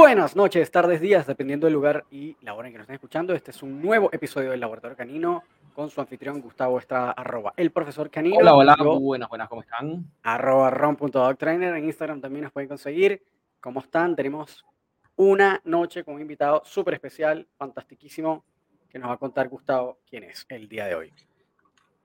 Buenas noches, tardes, días, dependiendo del lugar y la hora en que nos estén escuchando. Este es un nuevo episodio del Laboratorio Canino con su anfitrión Gustavo Estrada, arroba el profesor Canino. Hola, hola, buenas, buenas, ¿cómo están? Arroba ron.dogtrainer, en Instagram también nos pueden conseguir. ¿Cómo están? Tenemos una noche con un invitado súper especial, fantastiquísimo, que nos va a contar Gustavo quién es el día de hoy.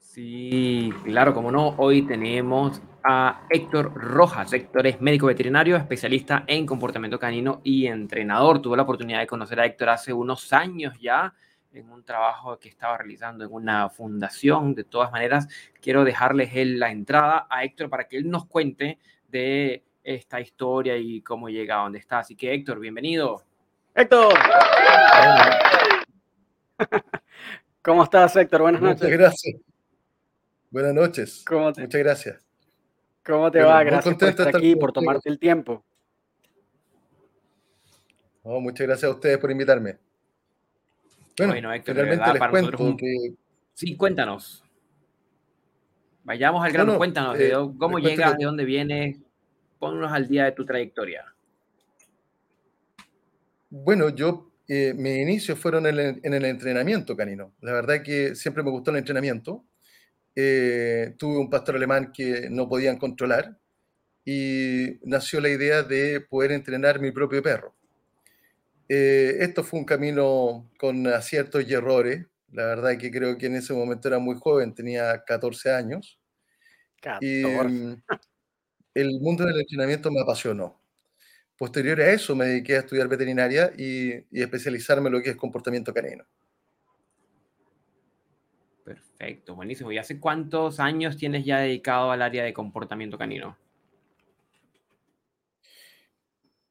Sí, claro, como no, hoy tenemos a Héctor Rojas. Héctor es médico veterinario, especialista en comportamiento canino y entrenador. Tuve la oportunidad de conocer a Héctor hace unos años ya en un trabajo que estaba realizando en una fundación. De todas maneras, quiero dejarles la entrada a Héctor para que él nos cuente de esta historia y cómo llega a donde está. Así que Héctor, bienvenido. Héctor. ¿Cómo estás, Héctor? Buenas noches. Muchas gracias. Buenas noches. Muchas gracias. ¿Cómo te va? Gracias por estar aquí, por tomarte el tiempo. muchas gracias a ustedes por invitarme. Bueno, Héctor, realmente les cuento que... Sí, cuéntanos. Vayamos al grano, cuéntanos, eh, ¿cómo llegas, de dónde vienes? Ponnos al día de tu trayectoria. Bueno, yo, eh, mis inicios fueron en el, en el entrenamiento canino. La verdad que siempre me gustó el entrenamiento eh, tuve un pastor alemán que no podían controlar y nació la idea de poder entrenar mi propio perro. Eh, esto fue un camino con aciertos y errores. La verdad es que creo que en ese momento era muy joven, tenía 14 años. Y mm, el mundo del entrenamiento me apasionó. Posterior a eso me dediqué a estudiar veterinaria y, y especializarme en lo que es comportamiento canino. Perfecto, buenísimo. ¿Y hace cuántos años tienes ya dedicado al área de comportamiento canino?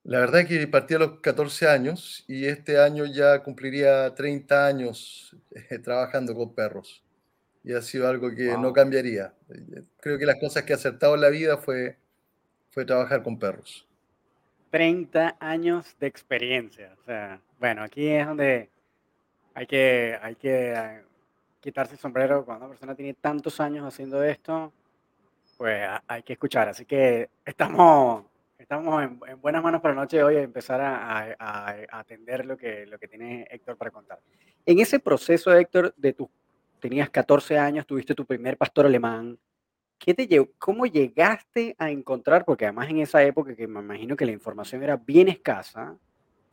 La verdad es que partí a los 14 años y este año ya cumpliría 30 años eh, trabajando con perros. Y ha sido algo que no cambiaría. Creo que las cosas que he acertado en la vida fue, fue trabajar con perros. 30 años de experiencia. O sea, bueno, aquí es donde hay que, hay que quitarse el sombrero cuando una persona tiene tantos años haciendo esto, pues hay que escuchar. Así que estamos, estamos en, buenas manos para la noche de hoy a empezar a, atender lo que, lo que tiene Héctor para contar. En ese proceso, Héctor, de tu, tenías 14 años, tuviste tu primer pastor alemán. ¿Qué te llevó, ¿Cómo llegaste a encontrar? Porque además en esa época que me imagino que la información era bien escasa,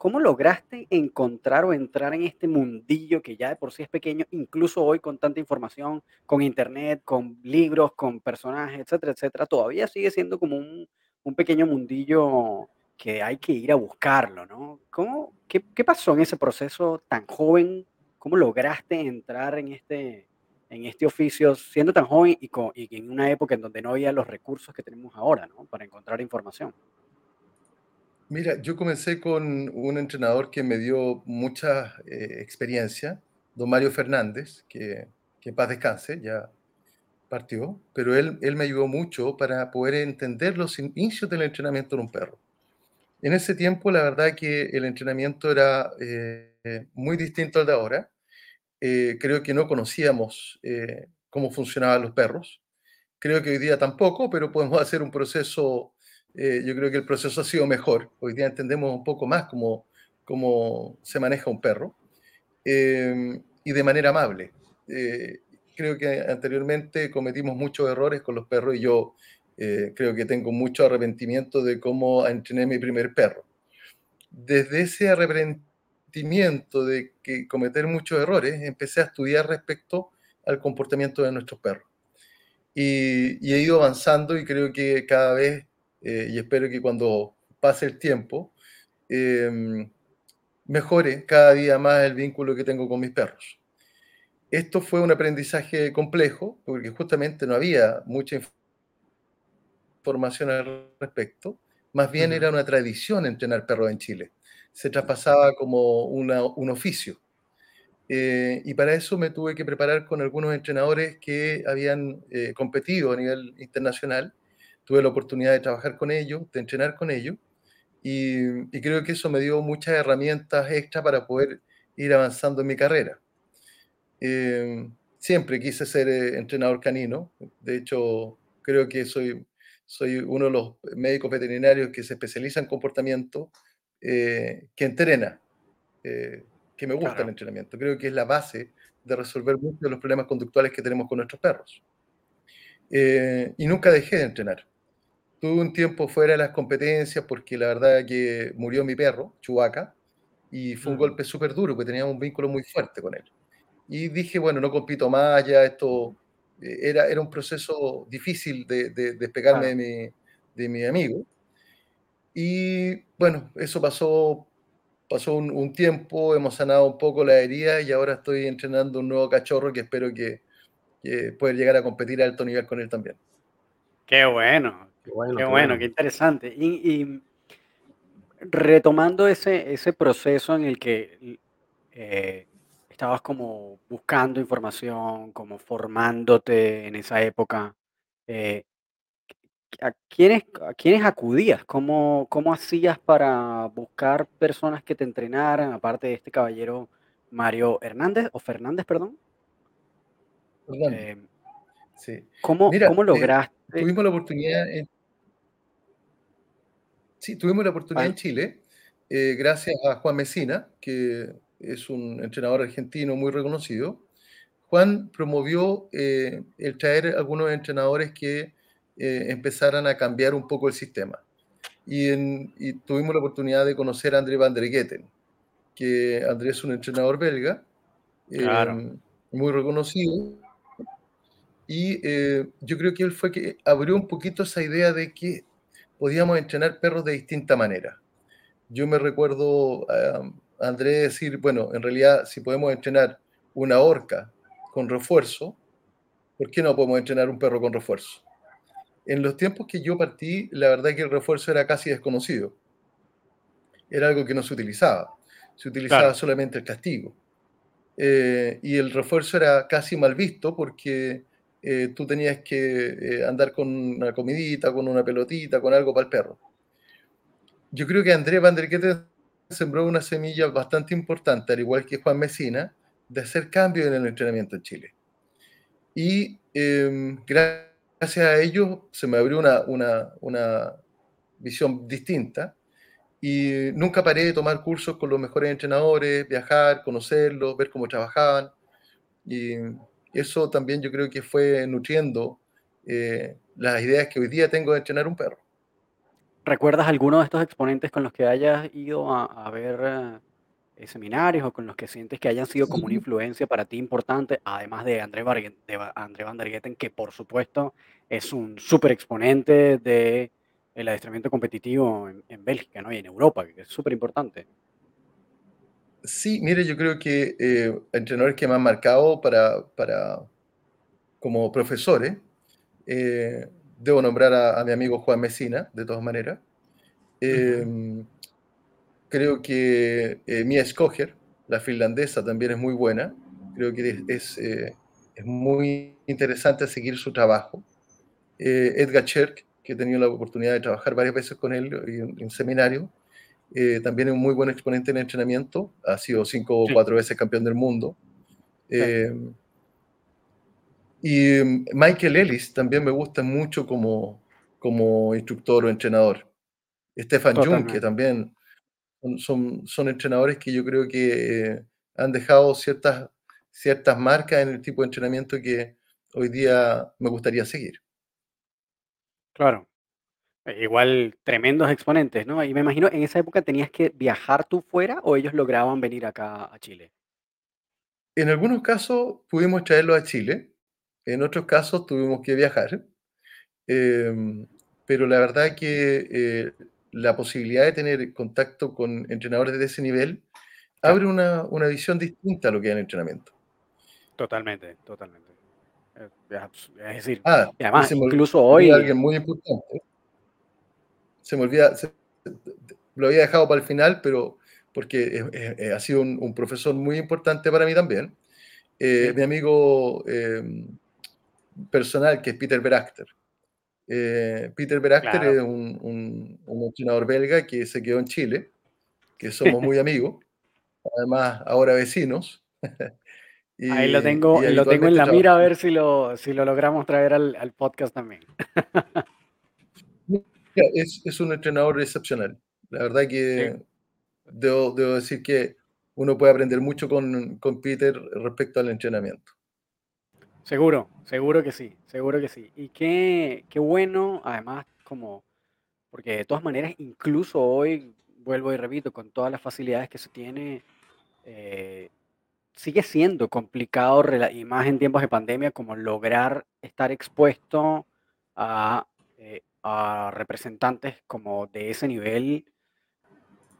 ¿Cómo lograste encontrar o entrar en este mundillo que ya de por sí es pequeño, incluso hoy con tanta información, con internet, con libros, con personajes, etcétera, etcétera? Todavía sigue siendo como un, pequeño mundillo que hay que ir a buscarlo, ¿no? ¿Cómo, qué, pasó en ese proceso tan joven? ¿Cómo lograste entrar en este, en este oficio siendo tan joven y, y en una época en donde no había los recursos que tenemos ahora, ¿no? Para encontrar información. Mira, yo comencé con un entrenador que me dio mucha eh, experiencia, don Mario Fernández, que, que en paz descanse, ya partió, pero él, él me ayudó mucho para poder entender los inicios del entrenamiento de un perro. En ese tiempo, la verdad que el entrenamiento era eh, muy distinto al de ahora. Eh, creo que no conocíamos cómo funcionaban los perros. Creo que hoy día tampoco, pero podemos hacer un proceso eh, yo creo que el proceso ha sido mejor. Hoy día entendemos un poco más cómo, cómo se maneja un perro eh, y de manera amable. Eh, creo que anteriormente cometimos muchos errores con los perros y yo creo que tengo mucho arrepentimiento de cómo entrené mi primer perro. Desde ese arrepentimiento de que cometer muchos errores, empecé a estudiar respecto al comportamiento de nuestros perros. Y, y he ido avanzando y creo que cada vez eh, y espero que cuando pase el tiempo em, mejore cada día más el vínculo que tengo con mis perros. Esto fue un aprendizaje complejo porque justamente no había mucha información al respecto, más bien era una tradición entrenar perros en Chile. Se traspasaba como un oficio. Eh, y para eso me tuve que preparar con algunos entrenadores que habían eh, competido a nivel internacional tuve la oportunidad de trabajar con ellos, de entrenar con ellos, y, creo que eso me dio muchas herramientas extra para poder ir avanzando en mi carrera. Eh, siempre quise ser eh, entrenador canino, de hecho creo que soy, soy uno de los médicos veterinarios que se especializa en comportamiento eh, que entrena, eh, que me gusta Claro. el entrenamiento. Creo que es la base de resolver muchos de los problemas conductuales que tenemos con nuestros perros. Y nunca dejé de entrenar. Tuve un tiempo fuera de las competencias porque la verdad que murió mi perro, Chubaca, y fue un golpe súper duro, porque teníamos un vínculo muy fuerte con él. Y dije, bueno, no compito más, ya esto eh, era, era un proceso difícil de, de despegarme Claro. de, mi, de mi amigo. Y bueno, eso pasó, pasó un, un tiempo, hemos sanado un poco la herida y ahora estoy entrenando un nuevo cachorro que espero que, que pueda llegar a competir a alto nivel con él también. Qué bueno, Qué bueno, qué qué bueno, bueno. qué interesante. Y, y retomando ese, ese proceso en el que eh, estabas como buscando información, como formándote en esa época, eh, ¿a quiénes, a quiénes acudías? ¿Cómo, ¿Cómo hacías para buscar personas que te entrenaran, aparte de este caballero Mario Hernández, o Fernández, perdón? Eh, sí. ¿cómo, Mira, cómo lograste? tuvimos la oportunidad en, sí, tuvimos la oportunidad en Chile, eh, gracias a Juan Mesina, que es un entrenador argentino muy reconocido. Juan promovió eh, el traer algunos entrenadores que eh, empezaran a cambiar un poco el sistema. Y, en- y tuvimos la oportunidad de conocer a André van der Getten, que André es un entrenador belga, claro, eh, muy reconocido, y eh, yo creo que él fue que abrió un poquito esa idea de que podíamos entrenar perros de distinta manera. Yo me recuerdo a André decir, bueno, en realidad si podemos entrenar una orca con refuerzo, ¿por qué no podemos entrenar un perro con refuerzo? En los tiempos que yo partí, la verdad que el refuerzo era casi desconocido. Era algo que no se utilizaba. Se utilizaba claro, solamente el castigo. Eh, y el refuerzo era casi mal visto porque eh, tú tenías que eh, andar con una comidita, con una pelotita, con algo para el perro. Yo creo que André Van der Ketten sembró una semilla bastante importante, al igual que Juan Mesina, de hacer cambios en el entrenamiento en Chile. Y eh, gracias a ellos se me abrió una, una, una visión distinta y nunca paré de tomar cursos con los mejores entrenadores, viajar, conocerlos, ver cómo trabajaban. Y eso también yo creo que fue nutriendo eh, las ideas que hoy día tengo de entrenar un perro. ¿Recuerdas alguno de estos exponentes con los que hayas ido a, a ver eh, seminarios o con los que sientes que hayan sido como una influencia para ti importante, además de André, Bargue- de André Van der Getten, que por supuesto es un súper exponente del adiestramiento competitivo en, en Bélgica, ¿no? Y en Europa, que es súper importante. Sí, mire, yo creo que eh, entrenadores que me han marcado para, para como profesores, eh, debo nombrar a, a mi amigo Juan Mesina, de todas maneras. Eh, creo que eh, Mia Skoger, la finlandesa, también es muy buena. Creo que es, es, eh, es muy interesante seguir su trabajo. Eh, Edgar Cherk, que he tenido la oportunidad de trabajar varias veces con él en, en seminario, eh, también es un muy buen exponente en entrenamiento. Ha sido cinco o Sí, cuatro veces campeón del mundo. Eh, y mm, Michael Ellis también me gusta mucho como, como instructor o entrenador. Stefan Jung, que también son, son, son entrenadores que yo creo que eh, han dejado ciertas, ciertas marcas en el tipo de entrenamiento que hoy día me gustaría seguir. Claro. Eh, Igual tremendos exponentes, ¿no? Y me imagino, en esa época tenías que viajar tú fuera o ellos lograban venir acá a Chile. En algunos casos pudimos traerlo a Chile, en otros casos tuvimos que viajar, eh, pero la verdad que eh, la posibilidad de tener contacto con entrenadores de ese nivel abre una, una visión distinta a lo que es el entrenamiento. totalmente, totalmente. Eh, Es abs- es decir, Ah, y además, incluso hoy, alguien muy importante, se me olvida, se- lo había dejado para el final, pero porque eh, eh, ha sido un, un profesor muy importante para mí también. Eh, sí, mi amigo eh, personal, que es Peter Berachter. Eh, Peter Berachter claro. es un, un- un entrenador belga que se quedó en Chile, que somos muy amigos, además ahora vecinos, Ahí lo y, tengo, y lo tengo en la mira a ver si lo, si lo logramos traer al, al podcast también. Es, es un entrenador excepcional. La verdad Sí, que debo, decir que uno puede aprender mucho con, con Peter respecto al entrenamiento. Seguro, seguro que sí, seguro que sí. Y qué, qué bueno, además, como, porque de todas maneras, incluso hoy, vuelvo y repito, con todas las facilidades que se tiene, eh, sigue siendo complicado, y más en tiempos de pandemia, como lograr estar expuesto a, eh, a representantes como de ese nivel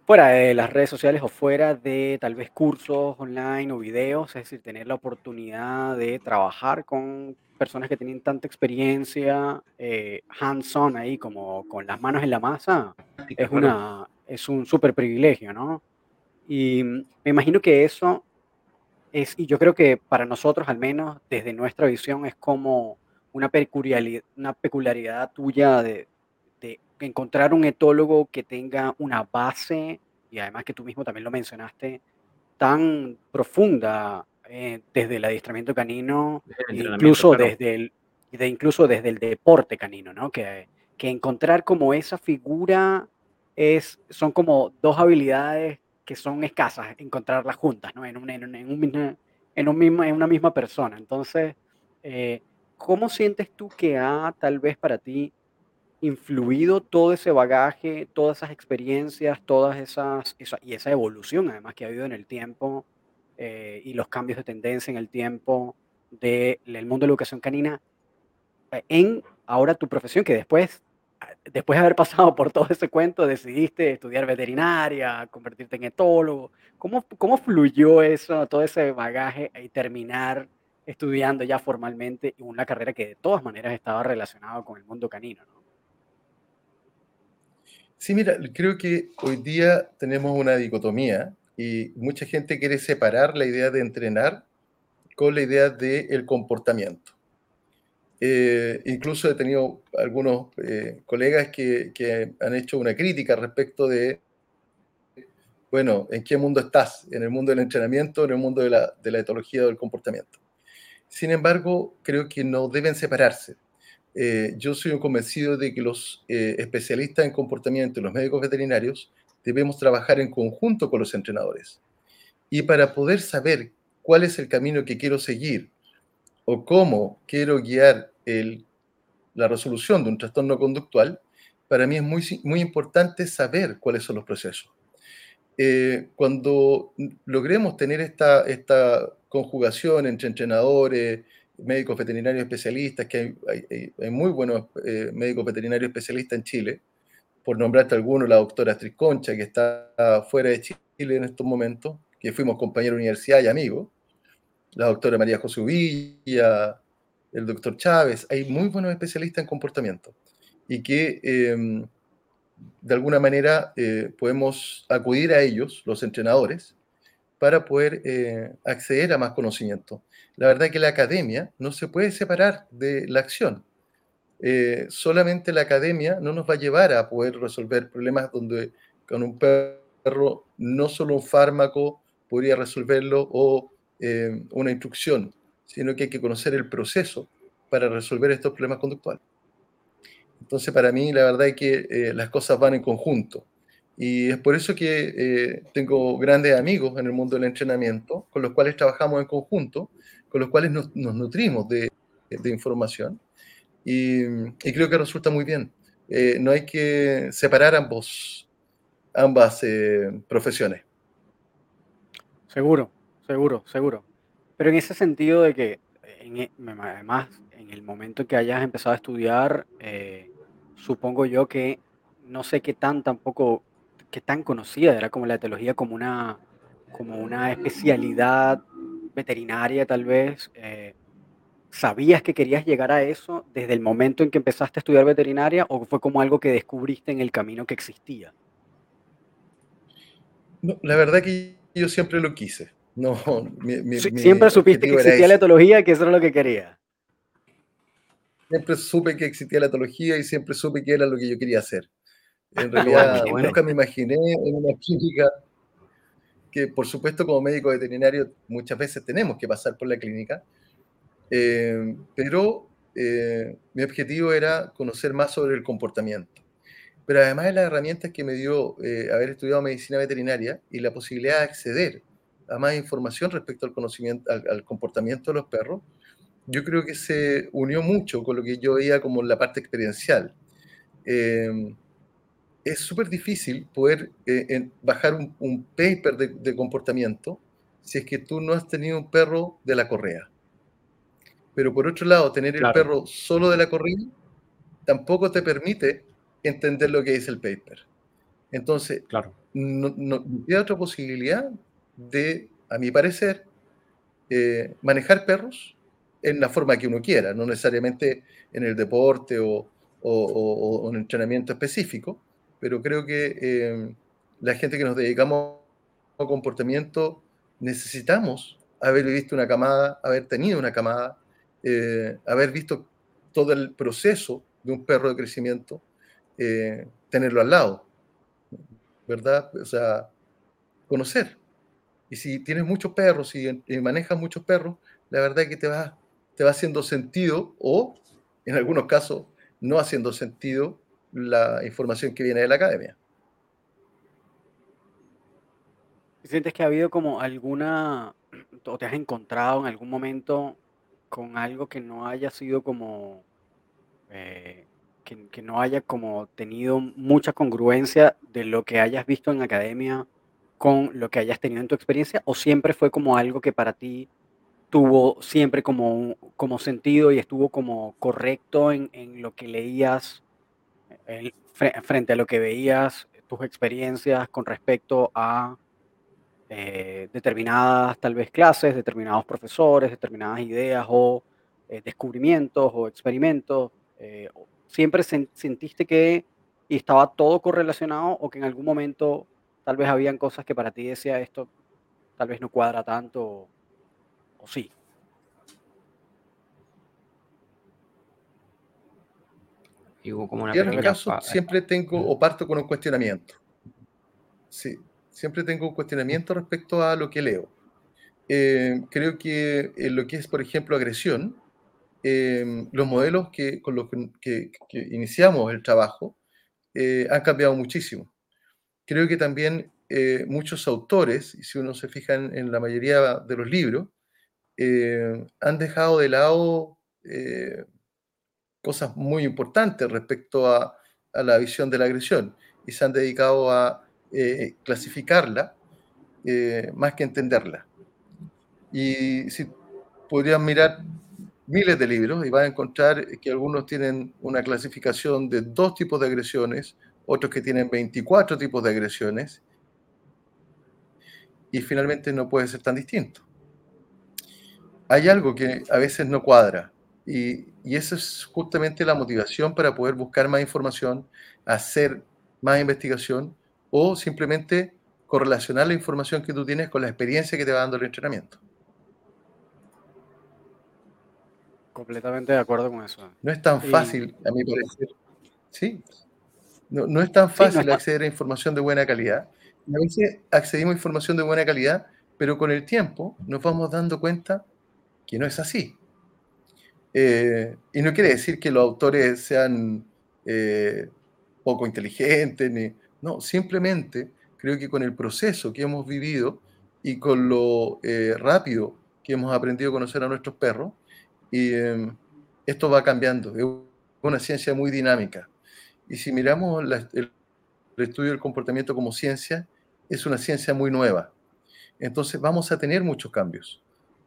fuera de las redes sociales o fuera de tal vez cursos online o videos, es decir, tener la oportunidad de trabajar con personas que tienen tanta experiencia eh, hands-on ahí, como con las manos en la masa, es, una, es un súper privilegio, ¿no? Y me imagino que eso es, y yo creo que para nosotros al menos, desde nuestra visión, es como una peculiaridad, una peculiaridad tuya de, encontrar un etólogo que tenga una base, y además que tú mismo también lo mencionaste, tan profunda eh, desde el adiestramiento canino, incluso, desde el, de, incluso desde el deporte canino, ¿no? Que, que encontrar como esa figura es, son como dos habilidades que son escasas, encontrarlas juntas, ¿no? En, un, en, un, en, un, en, un mismo, en una misma persona. Entonces, eh, ¿cómo sientes tú que ha tal vez para ti influido todo ese bagaje, todas esas experiencias, todas esas, y esa evolución además que ha habido en el tiempo eh, y los cambios de tendencia en el tiempo del mundo de la educación canina eh, en ahora tu profesión, que después, después de haber pasado por todo ese cuento, decidiste estudiar veterinaria, convertirte en etólogo. ¿Cómo, cómo fluyó eso, todo ese bagaje y terminar estudiando ya formalmente una carrera que de todas maneras estaba relacionada con el mundo canino? ¿no? Sí, mira, creo que hoy día tenemos una dicotomía y mucha gente quiere separar la idea de entrenar con la idea del comportamiento. Eh, incluso he tenido algunos eh, colegas que, que, han hecho una crítica respecto de, bueno, ¿en qué mundo estás? ¿En el mundo del entrenamiento o en el mundo de la, de la etología del comportamiento? Sin embargo, creo que no deben separarse. Eh, yo soy convencido de que los eh, especialistas en comportamiento y los médicos veterinarios debemos trabajar en conjunto con los entrenadores. Y para poder saber cuál es el camino que quiero seguir o cómo quiero guiar la resolución de un trastorno conductual, para mí es muy, muy importante saber cuáles son los procesos. Eh, cuando logremos tener esta, esta conjugación entre entrenadores, médicos veterinarios especialistas, que hay, muy buenos eh, médicos veterinarios especialistas en Chile, por nombrarte alguno, la doctora Trisconcha, que está fuera de Chile en estos momentos, que fuimos compañeros de universidad y amigos, la doctora María José Uvilla, el doctor Chávez, hay muy buenos especialistas en comportamiento. Y que em, de alguna manera eh, podemos acudir a ellos, los entrenadores, para poder eh, acceder a más conocimiento. La verdad es que la academia no se puede separar de la acción. Eh, solamente la academia no nos va a llevar a poder resolver problemas donde con un perro no solo un fármaco podría resolverlo o una instrucción, sino que hay que conocer el proceso para resolver estos problemas conductuales. Entonces, para mí, la verdad es que las cosas van en conjunto. Y es por eso que eh, tengo grandes amigos en el mundo del entrenamiento, con los cuales trabajamos en conjunto, con los cuales nos, nutrimos de, información. Y, creo que resulta muy bien. Eh, no hay que separar ambos, ambas eh, profesiones. Seguro, seguro, seguro. Pero en ese sentido de que, e, además, en el momento que hayas empezado a estudiar, supongo yo que no sé qué tan tampoco que tan conocida, era como la etología como una, como una especialidad veterinaria tal vez. Eh, ¿Sabías que querías llegar a eso desde el momento en que empezaste a estudiar veterinaria o fue como algo que descubriste en el camino que existía? la verdad que yo siempre lo quise. No, siempre supiste que existía la etología que eso era lo que quería. Siempre supe que existía la etología y siempre supe que era lo que yo quería hacer. En realidad, nunca me imaginé en una clínica que, por supuesto, como médico veterinario, muchas veces tenemos que pasar por la clínica, eh, pero eh, mi objetivo era conocer más sobre el comportamiento. pero además de las herramientas que me dio eh, haber estudiado medicina veterinaria y la posibilidad de acceder a más información respecto al conocimiento, al, comportamiento de los perros, yo creo que se unió mucho con lo que yo veía como la parte experiencial. Em, es súper difícil poder eh, bajar un, paper de, comportamiento si es que tú no has tenido un perro de la correa. Pero por otro lado, tener el perro solo de la correa tampoco te permite entender lo que dice el paper. Entonces, claro. no, no queda otra posibilidad de, a mi parecer, eh, manejar perros en la forma que uno quiera, no necesariamente en el deporte o, o, un entrenamiento específico, pero creo que eh, la gente que nos dedicamos a comportamiento necesitamos haber visto una camada, haber tenido una camada, eh, haber visto todo el proceso de un perro de crecimiento, eh, tenerlo al lado, ¿verdad? O sea, conocer. Y si tienes muchos perros y, manejas muchos perros, la verdad es que te va, te va haciendo sentido o, en algunos casos, no haciendo sentido la información que viene de la academia. ¿Sientes que ha habido como alguna, o te has encontrado en algún momento con algo que no haya sido como eh, que, no haya como tenido mucha congruencia de lo que hayas visto en academia con lo que hayas tenido en tu experiencia o siempre fue como algo que para ti tuvo siempre como, como sentido y estuvo como correcto en, lo que leías frente a lo que veías, tus experiencias con respecto a eh, determinadas tal vez clases, determinados profesores, determinadas ideas o eh, descubrimientos o experimentos, eh, siempre sentiste que estaba todo correlacionado o que en algún momento tal vez habían cosas que para ti decía esto tal vez no cuadra tanto o, sí. como en mi caso, siempre tengo o parto con un cuestionamiento. Sí, siempre tengo un cuestionamiento respecto a lo que leo. Eh, creo que en lo que es, por ejemplo, agresión, Em, los modelos que, con los que, iniciamos el trabajo eh, han cambiado muchísimo. Creo que también eh, muchos autores, y si uno se fija en, la mayoría de los libros, eh, han dejado de lado cosas muy importantes respecto a, a, la visión de la agresión y se han dedicado a clasificarla más que entenderla. Y si podrían mirar miles de libros y vas a encontrar que algunos tienen una clasificación de dos tipos de agresiones, otros que tienen 24 tipos de agresiones, y finalmente no puede ser tan distinto. Hay algo que a veces no cuadra, y, y esa es justamente la motivación para poder buscar más información, hacer más investigación o simplemente correlacionar la información que tú tienes con la experiencia que te va dando el entrenamiento. Completamente de acuerdo con eso. No es tan fácil, a mi parecer. Sí. No, es tan fácil acceder a información de buena calidad. a veces accedimos a información de buena calidad, pero con el tiempo nos vamos dando cuenta que no es así. Eh, y no quiere decir que los autores sean eh, poco inteligentes, no, simplemente creo que con el proceso que hemos vivido y con lo eh, rápido que hemos aprendido a conocer a nuestros perros, y esto va cambiando, es una ciencia muy dinámica. Y si miramos el, estudio del comportamiento como ciencia, es una ciencia muy nueva. Entonces vamos a tener muchos cambios.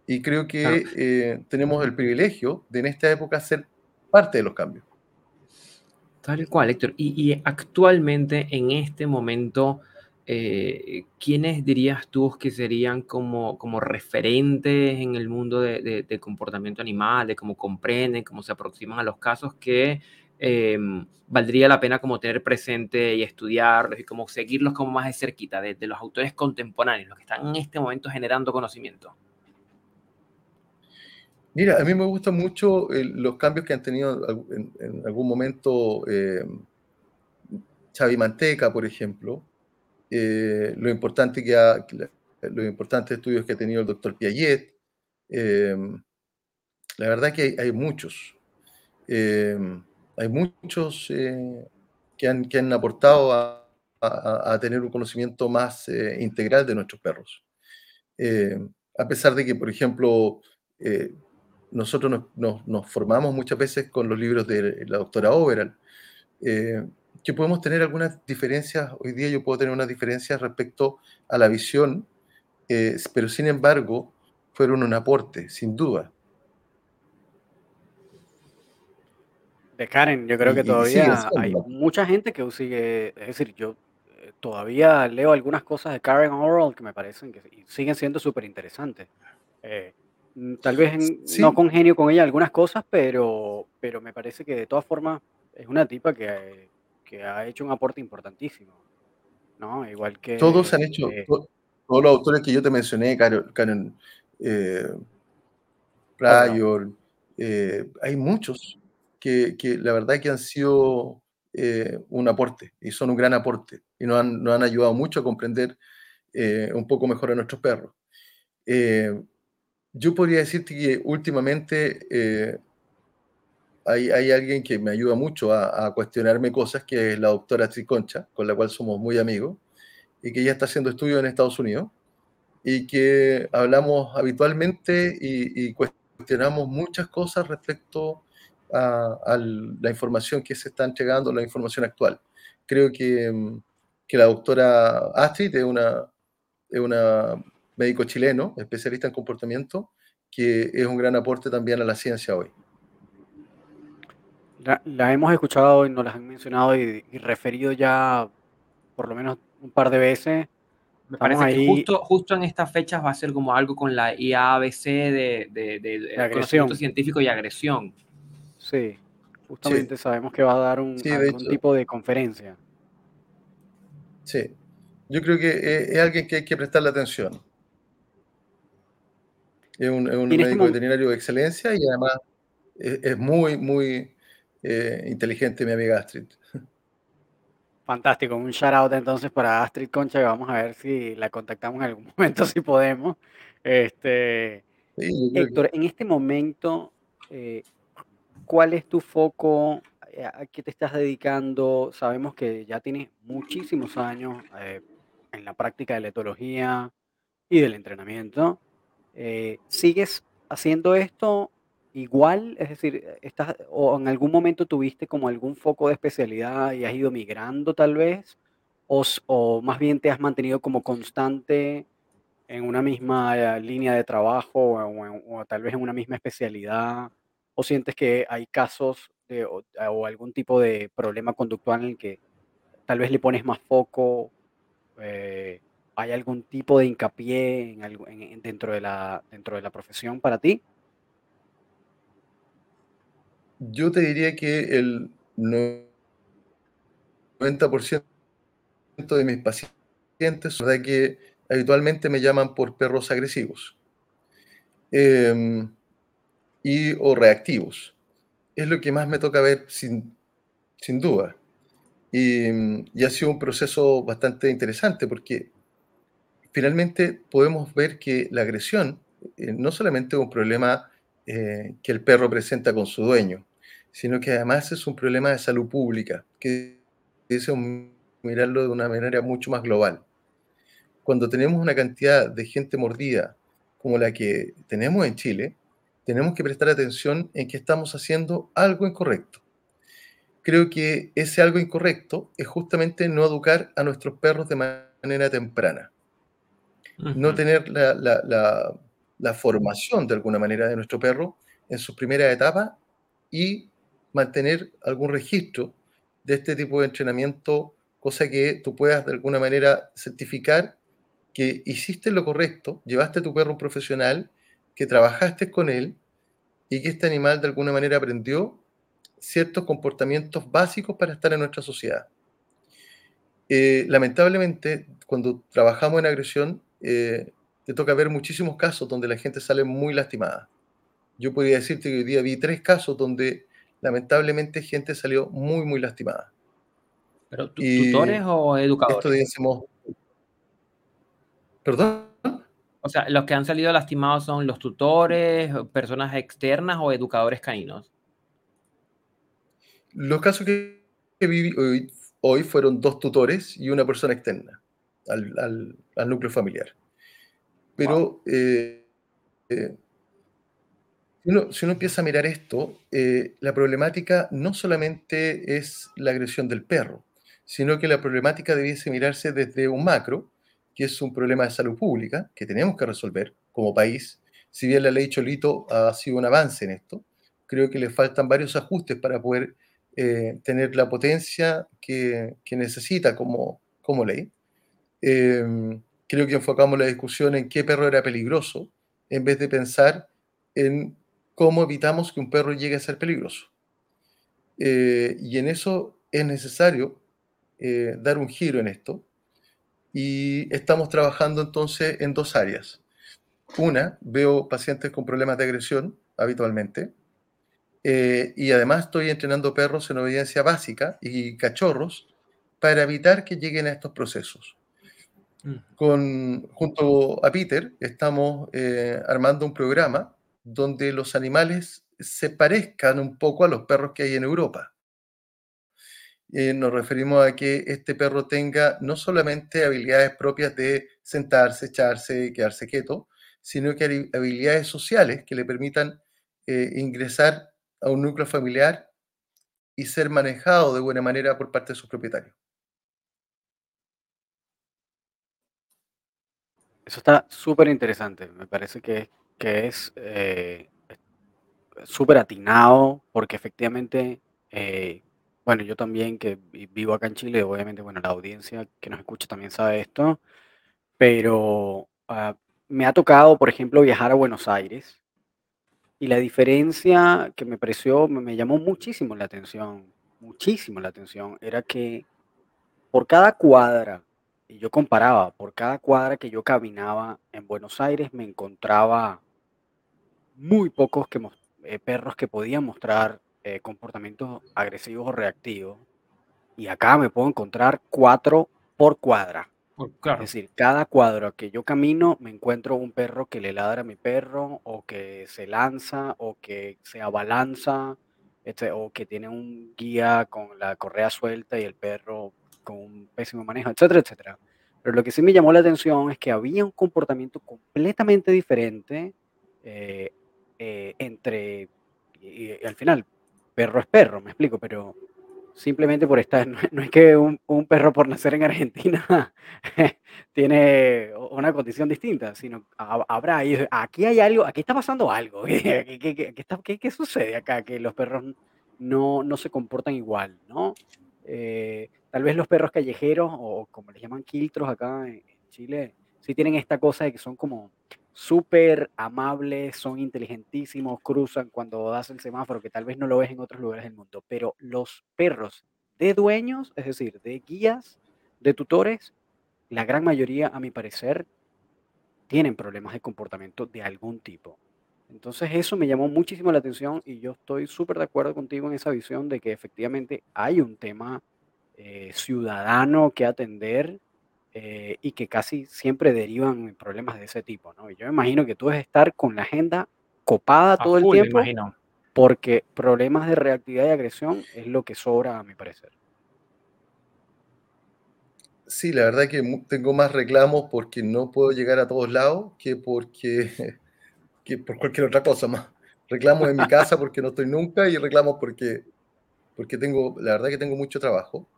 Y creo que eh, tenemos el privilegio de en esta época ser parte de los cambios. Tal cual, Héctor. Y, y actualmente, en este momento, eh, ¿quiénes dirías tú que serían como, como referentes en el mundo de, comportamiento animal, de cómo comprenden, cómo se aproximan a los casos que em, valdría la pena como tener presente y estudiarlos y como seguirlos como más de cerquita, de, los autores contemporáneos, los que están en este momento generando conocimiento? Mira, a mí me gustan mucho los cambios que han tenido en, algún momento eh, Manteca, por ejemplo, eh, lo importante que ha, los importantes estudios que ha tenido el doctor Piaget. Eh, la verdad que hay, muchos. Eh, hay muchos que han, que han aportado a, tener un conocimiento más eh, integral de nuestros perros. Eh, a pesar de que, por ejemplo, eh, nosotros nos, nos, nos, formamos muchas veces con los libros de la doctora Overall, que podemos tener algunas diferencias, hoy día yo puedo tener unas diferencias respecto a la visión, pero sin embargo fueron un aporte, sin duda. De Karen, yo creo que todavía hay mucha gente que sigue, es decir, yo eh, todavía leo algunas cosas de Karen Oral que me parecen que siguen siendo súper interesantes. Eh, tal vez no congenio con ella algunas cosas, pero, pero me parece que de todas formas es una tipa que, que ha hecho un aporte importantísimo. ¿no? Igual que... Todos han hecho, todos los autores que yo te mencioné, Karen, Karen eh, Pryor, hay muchos que, la verdad que han sido eh, un aporte y son un gran aporte y nos han, nos han ayudado mucho a comprender eh, un poco mejor a nuestros perros. Eh, yo podría decirte que últimamente hay, hay, alguien que me ayuda mucho a, a, cuestionarme cosas, que es la doctora Triconcha, con la cual somos muy amigos, y que ya está haciendo estudios en Estados Unidos, y que hablamos habitualmente y, y cuestionamos muchas cosas respecto a, la información que se está entregando, la información actual. Creo que, que la doctora Astrid es una, es una médico chileno, especialista en comportamiento, que es un gran aporte también a la ciencia hoy. La, hemos escuchado y nos las han mencionado y, referido ya por lo menos un par de veces. Me parece que justo, justo en estas fechas va a ser como algo con la IABC de, de, de, conocimiento científico y agresión. Sí, justamente sabemos que va a dar un, algún tipo de conferencia. Sí, yo creo que es, alguien que hay que prestarle atención. Es un, médico veterinario de excelencia y además es, muy, muy eh, inteligente mi amiga Astrid. Fantástico, un shout out entonces para Astrid Concha, vamos a ver si la contactamos en algún momento, si podemos. Este, Héctor, en este momento, eh, ¿Cuál es tu foco? Eh, ¿A qué te estás dedicando? Sabemos que ya tienes muchísimos años eh, en la práctica de la etología y del entrenamiento. Eh, ¿Sigues haciendo esto igual? Es decir, estás, ¿o en algún momento tuviste como algún foco de especialidad y has ido migrando tal vez? ¿O, o más bien te has mantenido como constante en una misma línea de trabajo o, o tal vez en una misma especialidad? o sientes que hay casos de, o, algún tipo de problema conductual en el que tal vez le pones más foco, eh, hay algún tipo de hincapié dentro, de la, dentro de la profesión para ti? Yo te diría que el 90% de mis pacientes, verdad que habitualmente me llaman por perros agresivos. Eh, y o reactivos. Es lo que más me toca ver sin, sin duda. Y, y, ha sido un proceso bastante interesante porque finalmente podemos ver que la agresión eh, no solamente es un problema eh, que el perro presenta con su dueño, sino que además es un problema de salud pública, que es mirarlo de una manera mucho más global. Cuando tenemos una cantidad de gente mordida como la que tenemos en Chile, tenemos que prestar atención en que estamos haciendo algo incorrecto. Creo que ese algo incorrecto es justamente no educar a nuestros perros de manera temprana. No tener la, formación de alguna manera de nuestro perro en su primera etapa y mantener algún registro de este tipo de entrenamiento, cosa que tú puedas de alguna manera certificar que hiciste lo correcto, llevaste a tu perro un profesional que trabajaste con él y que este animal de alguna manera aprendió ciertos comportamientos básicos para estar en nuestra sociedad. Eh, lamentablemente, cuando trabajamos en agresión, eh, te toca ver muchísimos casos donde la gente sale muy lastimada. Yo podría decirte que hoy día vi tres casos donde lamentablemente gente salió muy, muy lastimada. ¿Pero tutores o educadores? Esto decimos... ¿Perdón? O sea, los que han salido lastimados son los tutores, personas externas o educadores caninos. Los casos que, vi hoy fueron dos tutores y una persona externa al, núcleo familiar. Pero eh, eh, si, uno, empieza a mirar esto, eh, la problemática no solamente es la agresión del perro, sino que la problemática debiese mirarse desde un macro, que es un problema de salud pública que tenemos que resolver como país. Si bien la ley Cholito ha sido un avance en esto, creo que le faltan varios ajustes para poder eh, tener la potencia que, necesita como, como ley. Em, creo que enfocamos la discusión en qué perro era peligroso, en vez de pensar en cómo evitamos que un perro llegue a ser peligroso. Eh, y en eso es necesario eh, dar un giro en esto. Y estamos trabajando entonces en dos áreas. Una, veo pacientes con problemas de agresión habitualmente, eh, y además estoy entrenando perros en obediencia básica y cachorros para evitar que lleguen a estos procesos. Con, junto a Peter estamos eh, armando un programa donde los animales se parezcan un poco a los perros que hay en Europa. Eh, nos referimos a que este perro tenga no solamente habilidades propias de sentarse, echarse, quedarse quieto, sino que habilidades sociales que le permitan ingresar a un núcleo familiar y ser manejado de buena manera por parte de sus propietarios. Eso está súper interesante. Me parece que, que es eh, súper atinado porque efectivamente, eh, bueno, yo también que vivo acá en Chile, obviamente, bueno, la audiencia que nos escucha también sabe esto, pero ah, me ha tocado, por ejemplo, viajar a Buenos Aires y la diferencia que me pareció, me, llamó muchísimo la atención, muchísimo la atención, era que por cada cuadra, y yo comparaba, por cada cuadra que yo caminaba en Buenos Aires me encontraba muy pocos que, eh, perros que podían mostrar eh, comportamientos agresivos o reactivos. Y acá me puedo encontrar cuatro por cuadra. Es decir, cada cuadro que yo camino me encuentro un perro que le ladra a mi perro, o que se lanza, o que se abalanza, este, o que tiene un guía con la correa suelta y el perro con un pésimo manejo, etcétera, etcétera. Pero lo que sí me llamó la atención es que había un comportamiento completamente diferente eh, eh, entre, y al final, perro es perro, me explico, pero simplemente por estar, no, es que un, perro por nacer en Argentina tiene una condición distinta, sino habrá, aquí hay algo, aquí está pasando algo, ¿qué, sucede acá? Que los perros no, no se comportan igual, ¿no? Eh, tal vez los perros callejeros, o como les llaman quiltros acá en Chile, sí tienen esta cosa de que son como súper amables, son inteligentísimos, cruzan cuando das el semáforo, que tal vez no lo ves en otros lugares del mundo, pero los perros de dueños, es decir, de guías, de tutores, la gran mayoría, a mi parecer, tienen problemas de comportamiento de algún tipo. Entonces eso me llamó muchísimo la atención y yo estoy súper de acuerdo contigo en esa visión de que efectivamente hay un tema eh, ciudadano que atender eh, y que casi siempre derivan en problemas de ese tipo, ¿no? Y yo me imagino que tú debes estar con la agenda copada todo el tiempo, porque problemas de reactividad y agresión es lo que sobra, a mi parecer. Sí, la verdad que tengo más reclamos porque no puedo llegar a todos lados que porque que por cualquier otra cosa más. Reclamos en mi casa porque no estoy nunca y reclamos porque, porque tengo, la verdad que tengo mucho trabajo.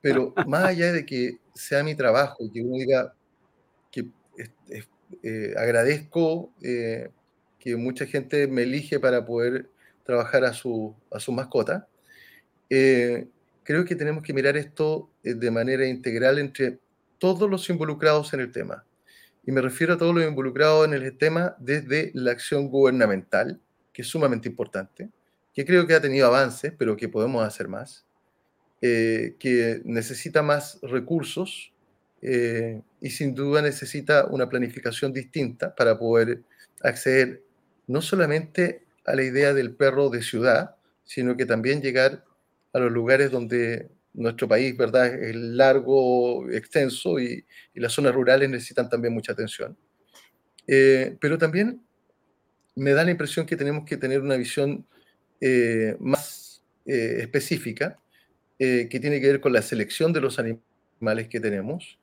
Pero más allá de que sea mi trabajo y que uno diga que eh, agradezco eh, que mucha gente me elige para poder trabajar a su, a su mascota, eh, creo que tenemos que mirar esto de manera integral entre todos los involucrados en el tema. Y me refiero a todos los involucrados en el tema desde la acción gubernamental, que es sumamente importante, que creo que ha tenido avances, pero que podemos hacer más eh, que necesita más recursos eh, y sin duda necesita una planificación distinta para poder acceder no solamente a la idea del perro de ciudad, sino que también llegar a los lugares donde nuestro país, ¿verdad?, es largo, extenso y, las zonas rurales necesitan también mucha atención. Eh, pero también me da la impresión que tenemos que tener una visión más específica eh, que tiene que ver con la selección de los animales que tenemos,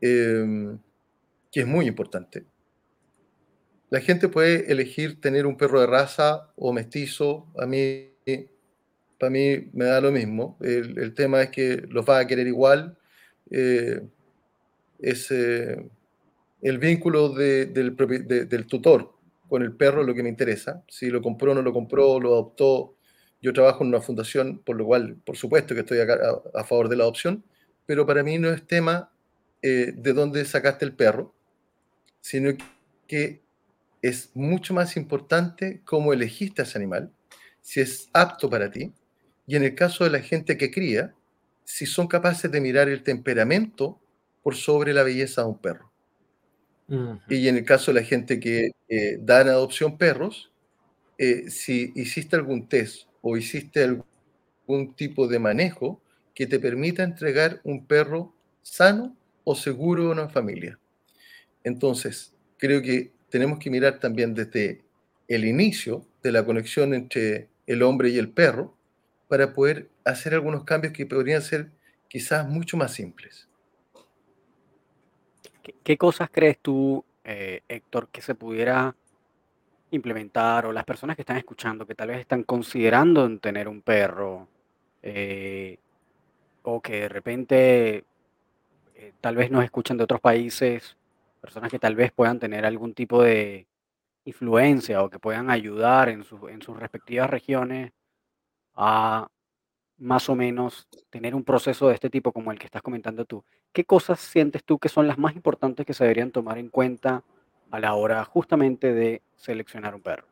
em, que es muy importante. La gente puede elegir tener un perro de raza o mestizo. A mí, para mí me da lo mismo. El, tema es que los va a querer igual. Eh, es eh, el vínculo del, del tutor con el perro lo que me interesa. Si lo compró o no lo compró, lo adoptó. Yo trabajo en una fundación, por lo cual, por supuesto que estoy a, favor de la adopción, pero para mí no es tema eh, de dónde sacaste el perro, sino que es mucho más importante cómo elegiste a ese animal, si es apto para ti, y en el caso de la gente que cría, si son capaces de mirar el temperamento por sobre la belleza de un perro. Y en el caso de la gente que eh, da en adopción perros, eh, si hiciste algún test o hiciste algún tipo de manejo que te permita entregar un perro sano o seguro a una familia. Entonces, creo que tenemos que mirar también desde el inicio de la conexión entre el hombre y el perro para poder hacer algunos cambios que podrían ser quizás mucho más simples. ¿Qué, cosas crees tú, eh, Héctor, que se pudiera implementar o las personas que están escuchando, que tal vez están considerando en tener un perro eh, o que de repente eh, tal vez nos escuchan de otros países, personas que tal vez puedan tener algún tipo de influencia o que puedan ayudar en, en sus respectivas regiones a más o menos tener un proceso de este tipo como el que estás comentando tú, ¿qué cosas sientes tú que son las más importantes que se deberían tomar en cuenta a la hora justamente de seleccionar un perro?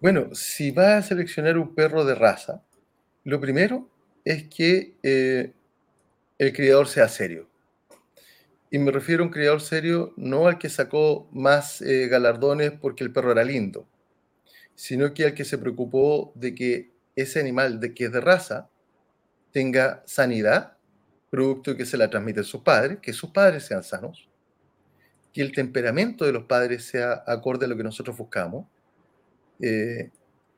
Bueno, si vas a seleccionar un perro de raza, lo primero es que eh, el criador sea serio. Y me refiero a un criador serio no al que sacó más eh, galardones porque el perro era lindo, sino que al que se preocupó de que ese animal de que es de raza tenga sanidad, producto que se la transmite a sus padres, que sus padres sean sanos, que el temperamento de los padres sea acorde a lo que nosotros buscamos. Eh,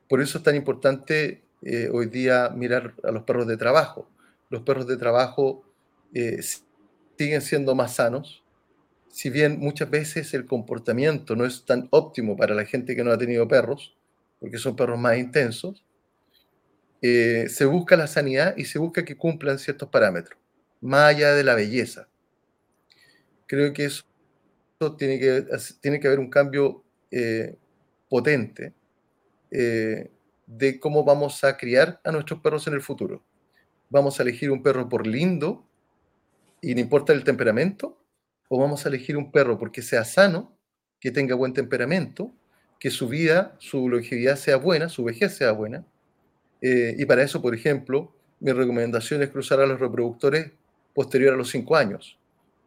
por eso es tan importante eh, hoy día mirar a los perros de trabajo. Los perros de trabajo eh, siguen siendo más sanos, si bien muchas veces el comportamiento no es tan óptimo para la gente que no ha tenido perros, porque son perros más intensos, eh, se busca la sanidad y se busca que cumplan ciertos parámetros, más allá de la belleza. Creo que eso tiene que, tiene que haber un cambio eh, potente eh, de cómo vamos a criar a nuestros perros en el futuro. ¿Vamos a elegir un perro por lindo y no importa el temperamento? ¿O vamos a elegir un perro porque sea sano, que tenga buen temperamento que su vida, su longevidad sea buena, su vejez sea buena. Eh, y para eso, por ejemplo, mi recomendación es cruzar a los reproductores posterior a los cinco años.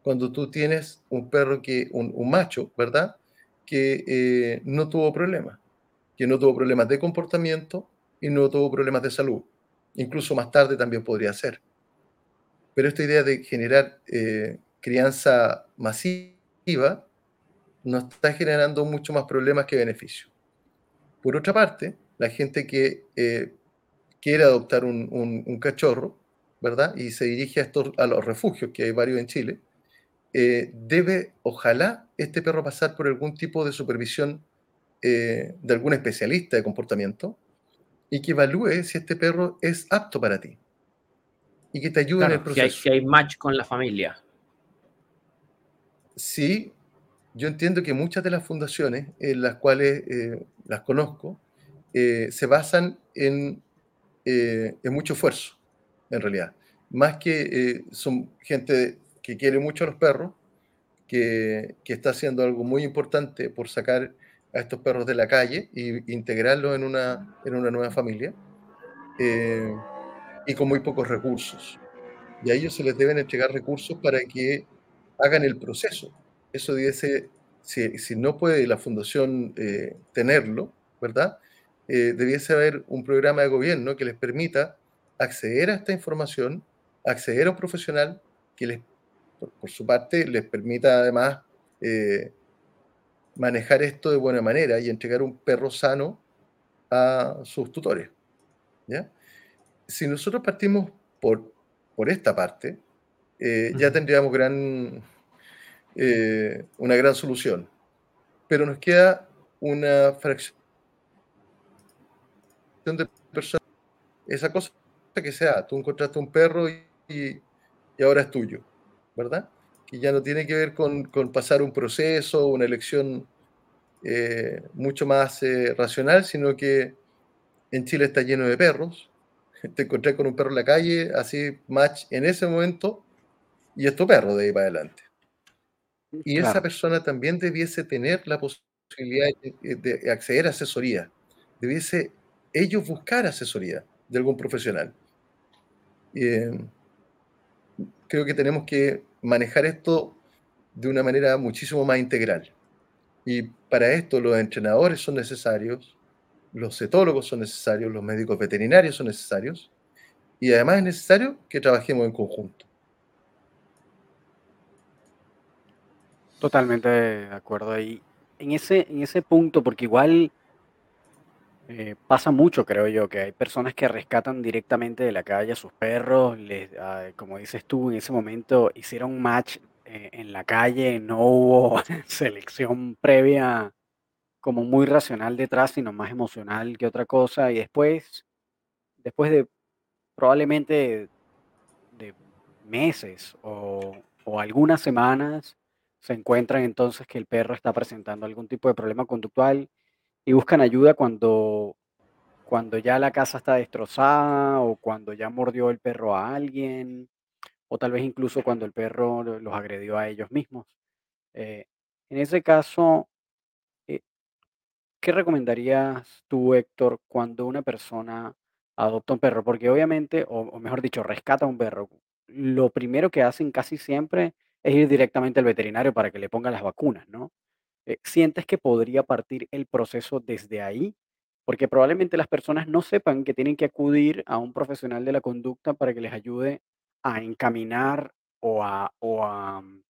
Cuando tú tienes un perro que, un, macho, ¿verdad? Que eh, no tuvo problemas, que no tuvo problemas de comportamiento y no tuvo problemas de salud. Incluso más tarde también podría ser. Pero esta idea de generar eh, crianza masiva nos está generando mucho más problemas que beneficios. Por otra parte, la gente que eh, quiere adoptar un, cachorro, ¿verdad? Y se dirige a, estos, a los refugios, que hay varios en Chile, eh, debe, ojalá, este perro pasar por algún tipo de supervisión eh, de algún especialista de comportamiento y que evalúe si este perro es apto para ti y que te ayude en el proceso. Si hay, hay match con la familia. Sí, yo entiendo que muchas de las fundaciones en las cuales eh, las conozco eh, se basan en, en, mucho esfuerzo, en realidad. Más que son gente que quiere mucho a los perros, que, que, está haciendo algo muy importante por sacar a estos perros de la calle e integrarlos en una, en una nueva familia, y con muy pocos recursos. Y a ellos se les deben entregar recursos para que hagan el proceso eso debiese, si, si no puede la fundación eh, tenerlo, ¿verdad? Eh, debiese haber un programa de gobierno que les permita acceder a esta información, acceder a un profesional que les, por, su parte, les permita además eh, manejar esto de buena manera y entregar un perro sano a sus tutores. ¿ya? Si nosotros partimos por, por esta parte, eh, ya tendríamos gran, eh, una gran solución. Pero nos queda una fracción de personas. Esa cosa que sea, tú encontraste un perro y, y ahora es tuyo, ¿verdad? Que ya no tiene que ver con, con pasar un proceso, una elección eh, mucho más eh, racional, sino que en Chile está lleno de perros. Te encontré con un perro en la calle, así match en ese momento, y es tu perro de ahí para adelante. Y esa persona también debiese tener la posibilidad de, acceder a asesoría. Debiese ellos buscar asesoría de algún profesional. Eh, creo que tenemos que manejar esto de una manera muchísimo más integral. Y para esto los entrenadores son necesarios, los cetólogos son necesarios, los médicos veterinarios son necesarios, y además es necesario que trabajemos en conjunto. Totalmente de acuerdo ahí. En ese, en ese punto, porque igual eh, pasa mucho, creo yo, que hay personas que rescatan directamente de la calle a sus perros, les, ah, como dices tú, en ese momento hicieron match eh, en la calle, no hubo selección previa como muy racional detrás, sino más emocional que otra cosa, y después, después de probablemente de meses o, o algunas semanas, se encuentran entonces que el perro está presentando algún tipo de problema conductual y buscan ayuda cuando, cuando ya la casa está destrozada o cuando ya mordió el perro a alguien o tal vez incluso cuando el perro los agredió a ellos mismos. Eh, en ese caso, eh, ¿qué recomendarías tú, Héctor, cuando una persona adopta un perro? Porque obviamente, o, o mejor dicho, rescata un perro. Lo primero que hacen casi siempre es ir directamente al veterinario para que le ponga las vacunas, ¿no? Eh, ¿sientes que podría partir el proceso desde ahí? Porque probablemente las personas no sepan que tienen que acudir a un profesional de la conducta para que les ayude a encaminar o a, mm,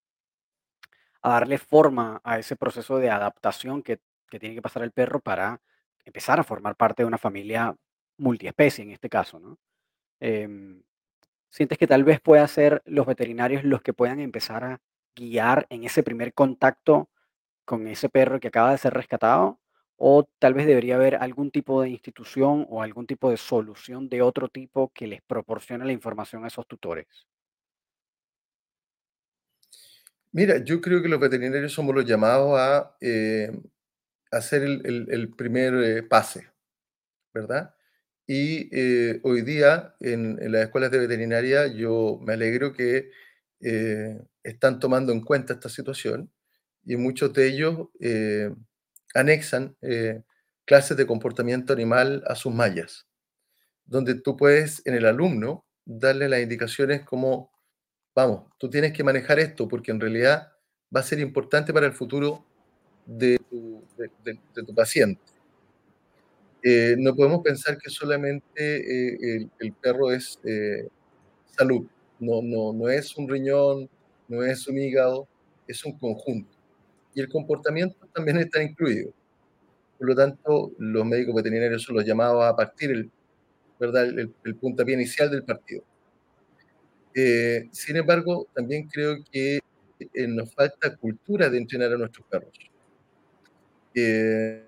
darle forma a ese proceso de adaptación que, que tiene que pasar el perro para empezar a formar parte de una familia multiespecie en este caso, ¿no? Em, ¿Sientes que tal vez pueda ser los veterinarios los que puedan empezar a guiar en ese primer contacto con ese perro que acaba de ser rescatado? ¿O tal vez debería haber algún tipo de institución o algún tipo de solución de otro tipo que les proporcione la información a esos tutores? Mira, yo creo que los veterinarios somos los llamados a eh, hacer el, el- el primer eh, pase, ¿verdad? Y eh, hoy día en, en las escuelas de veterinaria yo me alegro que eh, están tomando en cuenta esta situación y muchos de ellos eh, anexan eh, clases de comportamiento animal a sus mallas, donde tú puedes en el alumno darle las indicaciones como, vamos, tú tienes que manejar esto porque en realidad va a ser importante para el futuro de tu, paciente. Eh, no podemos pensar que solamente eh, el, el perro es salud. No, no, no es un riñón, no es un hígado, es un conjunto. Y el comportamiento también está incluido. Por lo tanto, los médicos veterinarios son los llamados a partir el, ¿verdad? el, el puntapié inicial del partido. Eh, sin embargo, también creo que eh, nos falta cultura de entrenar a nuestros perros. Eh,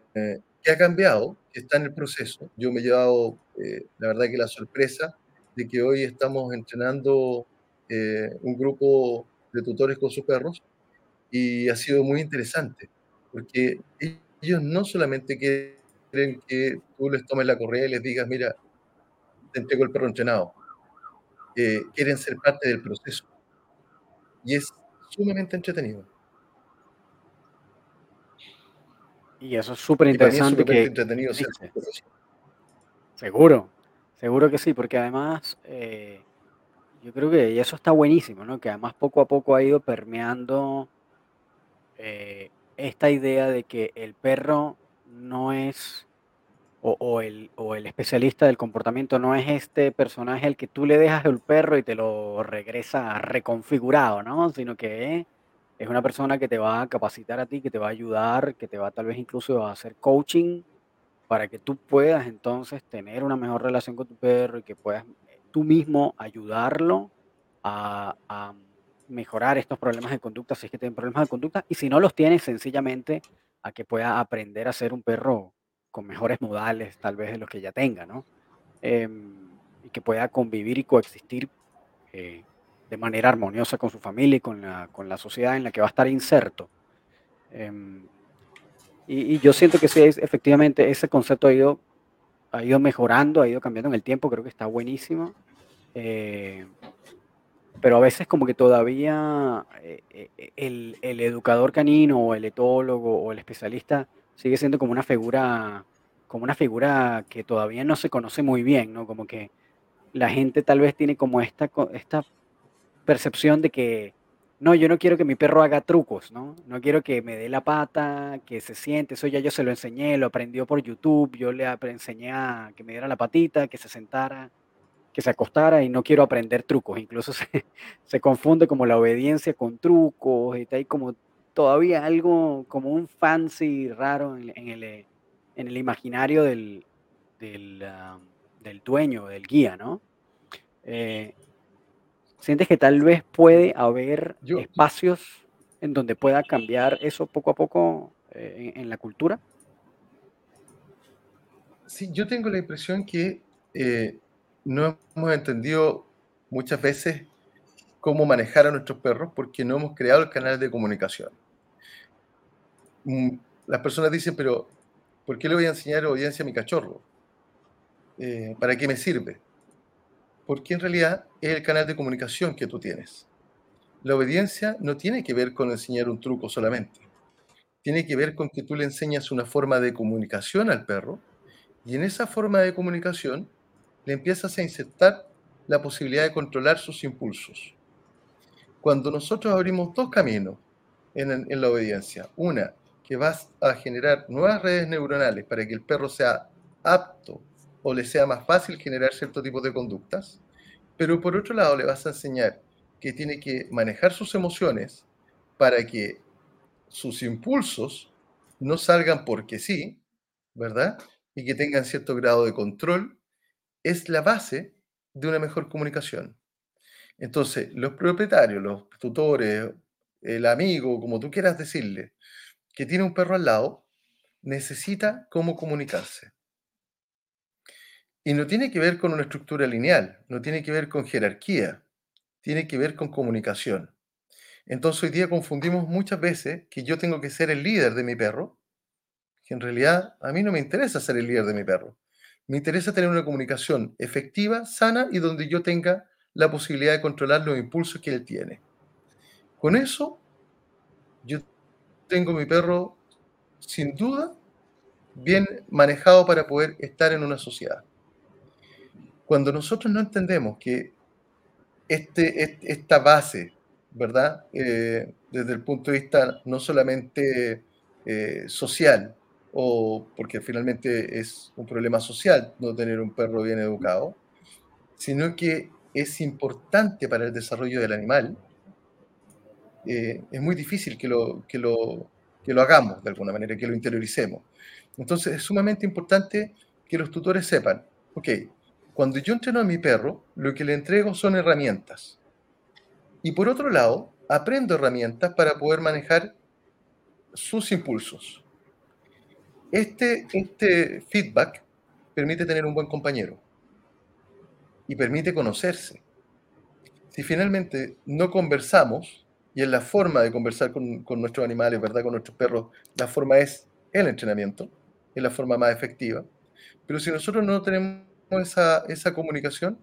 ¿Qué ha cambiado? Que está en el proceso. Yo me he llevado, eh, la verdad que la sorpresa de que hoy estamos entrenando eh, un grupo de tutores con sus perros y ha sido muy interesante, porque ellos no solamente quieren que tú les tomes la correa y les digas, mira, te entrego el perro entrenado, eh, quieren ser parte del proceso y es sumamente entretenido. Y eso es súper interesante que, entretenido que ser dices. profesor. Seguro, seguro que sí, porque además eh, yo creo que eso está buenísimo, ¿no? Que además poco a poco ha ido permeando eh, esta idea de que el perro no es, o, o el, o el especialista del comportamiento no es este personaje al que tú le dejas el perro y te lo regresa reconfigurado, ¿no? Sino que es una persona que te va a capacitar a ti, que te va a ayudar, que te va tal vez incluso a hacer coaching para que tú puedas entonces tener una mejor relación con tu perro y que puedas tú mismo ayudarlo a, a mejorar estos problemas de conducta, si es que tienen problemas de conducta, y si no los tienes, sencillamente a que pueda aprender a ser un perro con mejores modales, tal vez de los que ya tenga, ¿no? Em, y que pueda convivir y coexistir eh, de manera armoniosa con su familia y con la, con la sociedad en la que va a estar inserto. Em, y, y yo siento que sí, es, efectivamente, ese concepto ha ido, ha ido mejorando, ha ido cambiando en el tiempo, creo que está buenísimo. Pero a veces como que todavía eh, eh, el, educador canino o el etólogo o el especialista sigue siendo como una figura, como una figura que todavía no se conoce muy bien, ¿no? Como que la gente tal vez tiene como esta, esta percepción de que, no, yo no quiero que mi perro haga trucos, ¿no? No quiero que me dé la pata, que se siente, eso ya yo se lo enseñé, lo aprendió por YouTube, yo le enseñé a que me diera la patita, que se sentara, que se acostara y no quiero aprender trucos. Incluso se, se confunde como la obediencia con trucos y está ahí como todavía algo como un fancy raro en, en el, eh, en el imaginario del, del, del dueño, del guía, ¿no? Eh, ¿Sientes que tal vez puede haber Yo, espacios en donde pueda cambiar eso poco a poco eh, en, en la cultura? sí, yo tengo la impresión que eh, no hemos entendido muchas veces cómo manejar a nuestros perros porque no hemos creado el canal de comunicación. Mm, Las personas dicen, pero ¿por qué le voy a enseñar obediencia a mi cachorro? Eh, ¿para qué me sirve? Porque en realidad es el canal de comunicación que tú tienes. La obediencia no tiene que ver con enseñar un truco solamente. Tiene que ver con que tú le enseñas una forma de comunicación al perro y en esa forma de comunicación le empiezas a insertar la posibilidad de controlar sus impulsos. Cuando nosotros abrimos dos caminos en, en la obediencia, una que vas a generar nuevas redes neuronales para que el perro sea apto o le sea más fácil generar cierto tipo de conductas, pero por otro lado le vas a enseñar que tiene que manejar sus emociones para que sus impulsos no salgan porque sí, ¿verdad? Y que tengan cierto grado de control, es la base de una mejor comunicación. Entonces, los propietarios, los tutores, el amigo, como tú quieras decirle, que tiene un perro al lado, necesita cómo comunicarse. Y no tiene que ver con una estructura lineal, no tiene que ver con jerarquía, tiene que ver con comunicación. Entonces hoy día confundimos muchas veces que yo tengo que ser el líder de mi perro, que en realidad a mí no me interesa ser el líder de mi perro. Me interesa tener una comunicación efectiva, sana y donde yo tenga la posibilidad de controlar los impulsos que él tiene. Con eso, yo tengo mi perro sin duda bien manejado para poder estar en una sociedad. Cuando nosotros no entendemos que este, esta base, ¿verdad? Eh, desde el punto de vista no solamente eh, social, o porque finalmente es un problema social no tener un perro bien educado, sino que es importante para el desarrollo del animal, eh, es muy difícil que lo, que, lo, que lo hagamos de alguna manera, que lo interioricemos. Entonces es sumamente importante que los tutores sepan, ok, cuando yo entreno a mi perro, lo que le entrego son herramientas. Y por otro lado, aprendo herramientas para poder manejar sus impulsos. Este, este feedback permite tener un buen compañero y permite conocerse. Si finalmente no conversamos, y en la forma de conversar con, con nuestros animales, ¿verdad? Con nuestros perros, la forma es el entrenamiento, es la forma más efectiva. Pero si nosotros no tenemos esa, esa comunicación,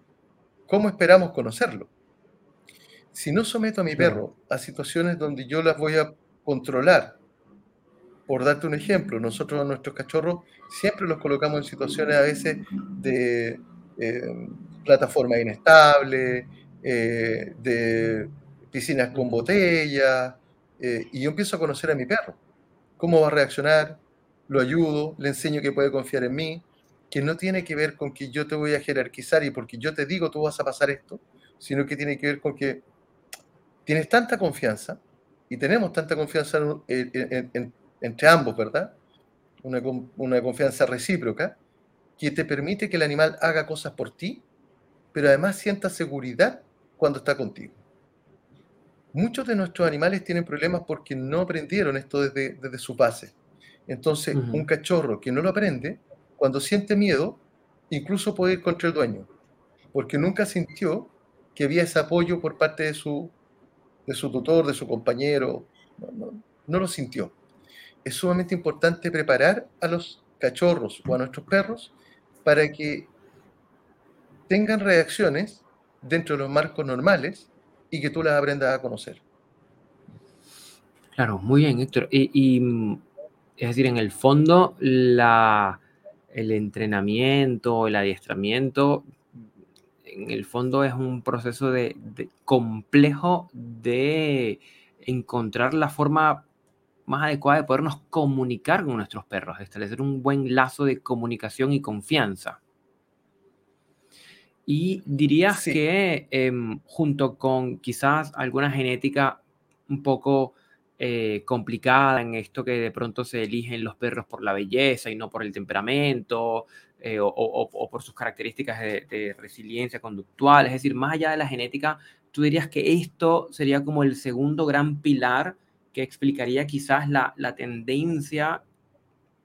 ¿cómo esperamos conocerlo? Si no someto a mi perro a situaciones donde yo las voy a controlar, por darte un ejemplo, nosotros a nuestros cachorros siempre los colocamos en situaciones a veces de eh, plataforma inestable, eh, de piscinas con botellas, eh, y yo empiezo a conocer a mi perro. ¿Cómo va a reaccionar? Lo ayudo, le enseño que puede confiar en mí, que no tiene que ver con que yo te voy a jerarquizar y porque yo te digo tú vas a pasar esto, sino que tiene que ver con que tienes tanta confianza y tenemos tanta confianza en- en- en- entre ambos, ¿verdad? una, confianza recíproca, que te permite que el animal haga cosas por ti, pero además sienta seguridad cuando está contigo. Muchos de nuestros animales tienen problemas porque no aprendieron esto desde, desde su base. Entonces, un cachorro que no lo aprende, cuando siente miedo, incluso puede ir contra el dueño, porque nunca sintió que había ese apoyo por parte de su, de su tutor, de su compañero, no, lo sintió. Es sumamente importante preparar a los cachorros o a nuestros perros para que tengan reacciones dentro de los marcos normales y que tú las aprendas a conocer. Claro, muy bien, Héctor. y es decir, en el fondo, la, el entrenamiento, el adiestramiento, en el fondo es un proceso de, complejo de encontrar la forma más adecuada de podernos comunicar con nuestros perros, de establecer un buen lazo de comunicación y confianza. Y dirías que em, junto con quizás alguna genética un poco eh, complicada en esto que de pronto se eligen los perros por la belleza y no por el temperamento eh, o, por sus características de, resiliencia conductual. Es decir, más allá de la genética, tú dirías que esto sería como el segundo gran pilar que explicaría quizás la, la tendencia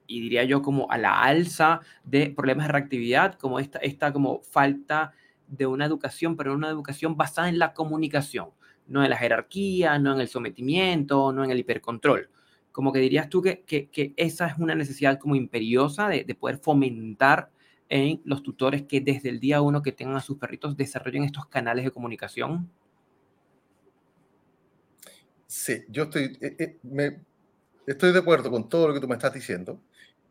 y diría yo como a la alza de problemas de reactividad, como esta, esta como falta de una educación, pero una educación basada en la comunicación no en la jerarquía, no en el sometimiento, no en el hipercontrol. Como que dirías tú que, que, esa es una necesidad como imperiosa de, de, poder fomentar en los tutores que desde el día uno que tengan a sus perritos desarrollen estos canales de comunicación. Sí, yo estoy, eh, eh, estoy de acuerdo con todo lo que tú me estás diciendo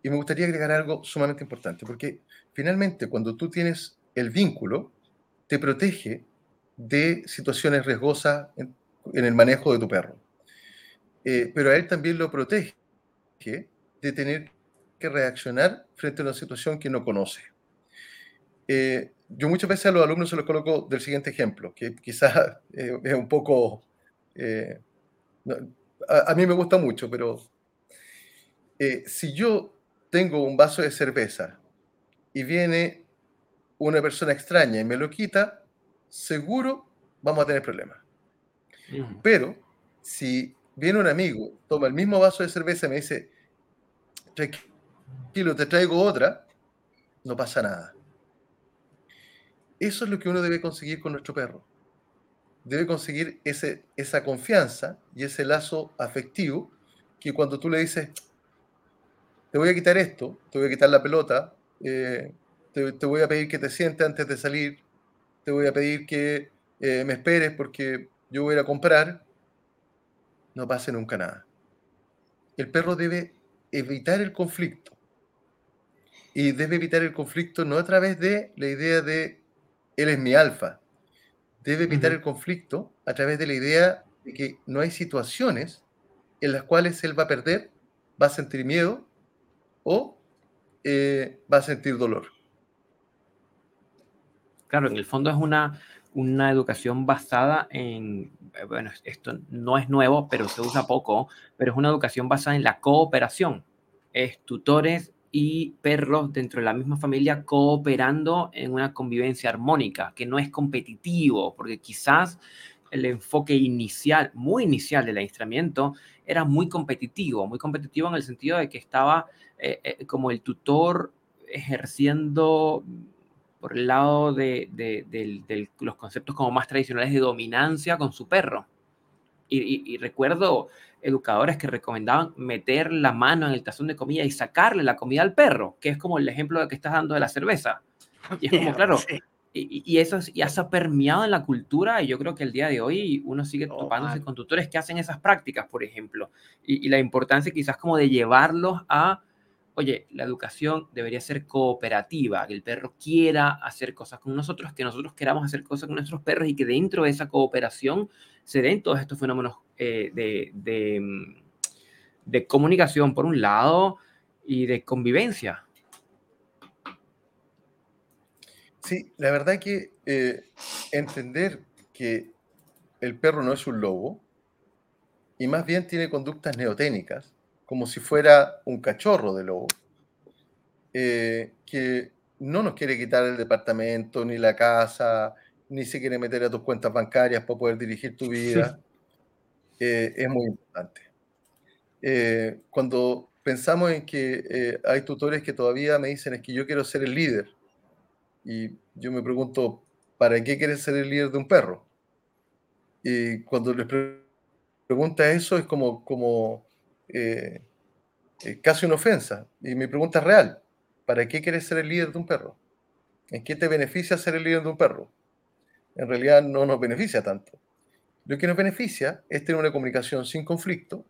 y me gustaría agregar algo sumamente importante, porque finalmente cuando tú tienes el vínculo, te protege de situaciones riesgosas en, el manejo de tu perro. Eh, pero a él también lo protege de tener que reaccionar frente a una situación que no conoce. Yo muchas veces a los alumnos se los coloco del siguiente ejemplo, que quizás es un poco... a, a, mí me gusta mucho, pero si yo tengo un vaso de cerveza y viene una persona extraña y me lo quita, seguro vamos a tener problemas. Pero si viene un amigo, toma el mismo vaso de cerveza y me dice, tranquilo, te traigo otra, no pasa nada. Eso es lo que uno debe conseguir con nuestro perro. Debe conseguir ese, esa confianza y ese lazo afectivo que cuando tú le dices, te voy a quitar esto, te voy a quitar la pelota, eh, te, voy a pedir que te sientes antes de salir, te voy a pedir que eh, me esperes porque yo voy a comprar, no pase nunca nada. El perro debe evitar el conflicto. Y debe evitar el conflicto no a través de la idea de él es mi alfa. Debe evitar el conflicto a través de la idea de que no hay situaciones en las cuales él va a perder, va a sentir miedo o eh, va a sentir dolor. Claro, en el fondo es una, una educación basada en, bueno, esto no es nuevo, pero se usa poco, pero es una educación basada en la cooperación. Es tutores y perros dentro de la misma familia cooperando en una convivencia armónica, que no es competitivo, porque quizás el enfoque inicial, muy inicial del adiestramiento, era muy competitivo, muy competitivo en el sentido de que estaba eh, eh, como el tutor ejerciendo por el lado de, los conceptos como más tradicionales de dominancia con su perro. Y, recuerdo educadores que recomendaban meter la mano en el tazón de comida y sacarle la comida al perro, que es como el ejemplo que estás dando de la cerveza. Y es como, claro, y, eso ya se ha permeado en la cultura y yo creo que el día de hoy uno sigue oh, topándose con tutores que hacen esas prácticas, por ejemplo. Y, y la importancia quizás como de llevarlos a oye, la educación debería ser cooperativa, que el perro quiera hacer cosas con nosotros, que nosotros queramos hacer cosas con nuestros perros y que dentro de esa cooperación se den todos estos fenómenos eh, de, mm, de, comunicación, por un lado, y de convivencia. Sí, la verdad que eh, entender que el perro no es un lobo y más bien tiene conductas neoténicas como si fuera un cachorro de lobo, eh, que no nos quiere quitar el departamento, ni la casa, ni se quiere meter a tus cuentas bancarias para poder dirigir tu vida, eh, es muy importante. Eh, cuando pensamos en que hay tutores que todavía me dicen es que yo quiero ser el líder, y yo me pregunto, ¿para qué quieres ser el líder de un perro? Y cuando les pregunta eso es como, como eh, eh, casi una ofensa. Y mi pregunta es real. ¿Para qué quieres ser el líder de un perro? ¿En qué te beneficia ser el líder de un perro? En realidad no nos beneficia tanto. Lo que nos beneficia es tener una comunicación sin conflicto,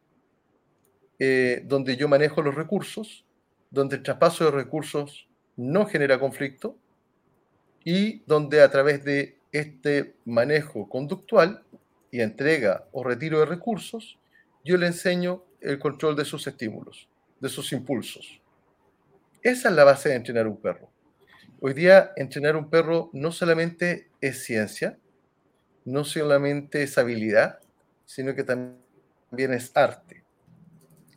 eh, donde yo manejo los recursos, donde el traspaso de recursos no genera conflicto y donde a través de este manejo conductual y entrega o retiro de recursos, yo le enseño el control de sus estímulos, de sus impulsos. Esa es la base de entrenar un perro. Hoy día entrenar un perro no solamente es ciencia, no solamente es habilidad, sino que también es arte.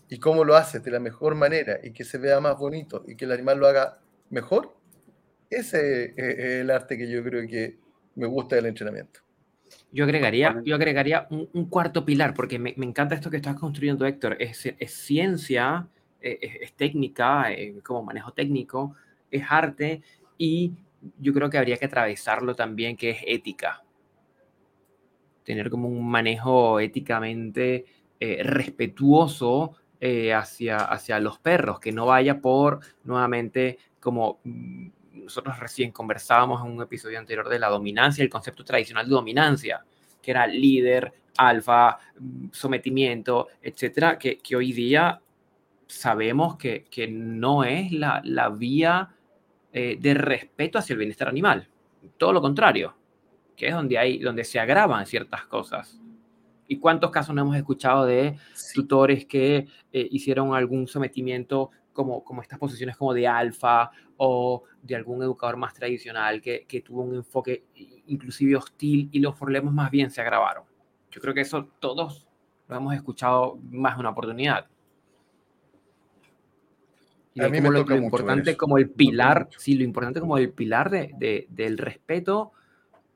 ¿Y cómo lo haces de la mejor manera y que se vea más bonito y que el animal lo haga mejor? Ese es el arte que yo creo que me gusta del entrenamiento. Yo agregaría, yo agregaría un, cuarto pilar, porque me, encanta esto que estás construyendo, Héctor. Es, ciencia, e, es, técnica, eh, como manejo técnico, es arte, y yo creo que habría que atravesarlo también, que es ética. Tener como un manejo éticamente eh, respetuoso eh, hacia, hacia los perros, que no vaya por, nuevamente, como mm, nosotros recién conversábamos en un episodio anterior de la dominancia, el concepto tradicional de dominancia, que era líder, alfa, sometimiento, etcétera, que, hoy día sabemos que, no es la, vía eh, de respeto hacia el bienestar animal. Todo lo contrario, que es donde, hay, donde se agravan ciertas cosas. ¿Y cuántos casos no hemos escuchado de tutores que eh, hicieron algún sometimiento como, como estas posiciones como de alfa o de algún educador más tradicional que, que tuvo un enfoque inclusive hostil y los problemas más bien se agravaron. Yo creo que eso todos lo hemos escuchado más de una oportunidad. Y a mí me lo, lo importante como el pilar, sí, lo importante como el pilar de, de, del respeto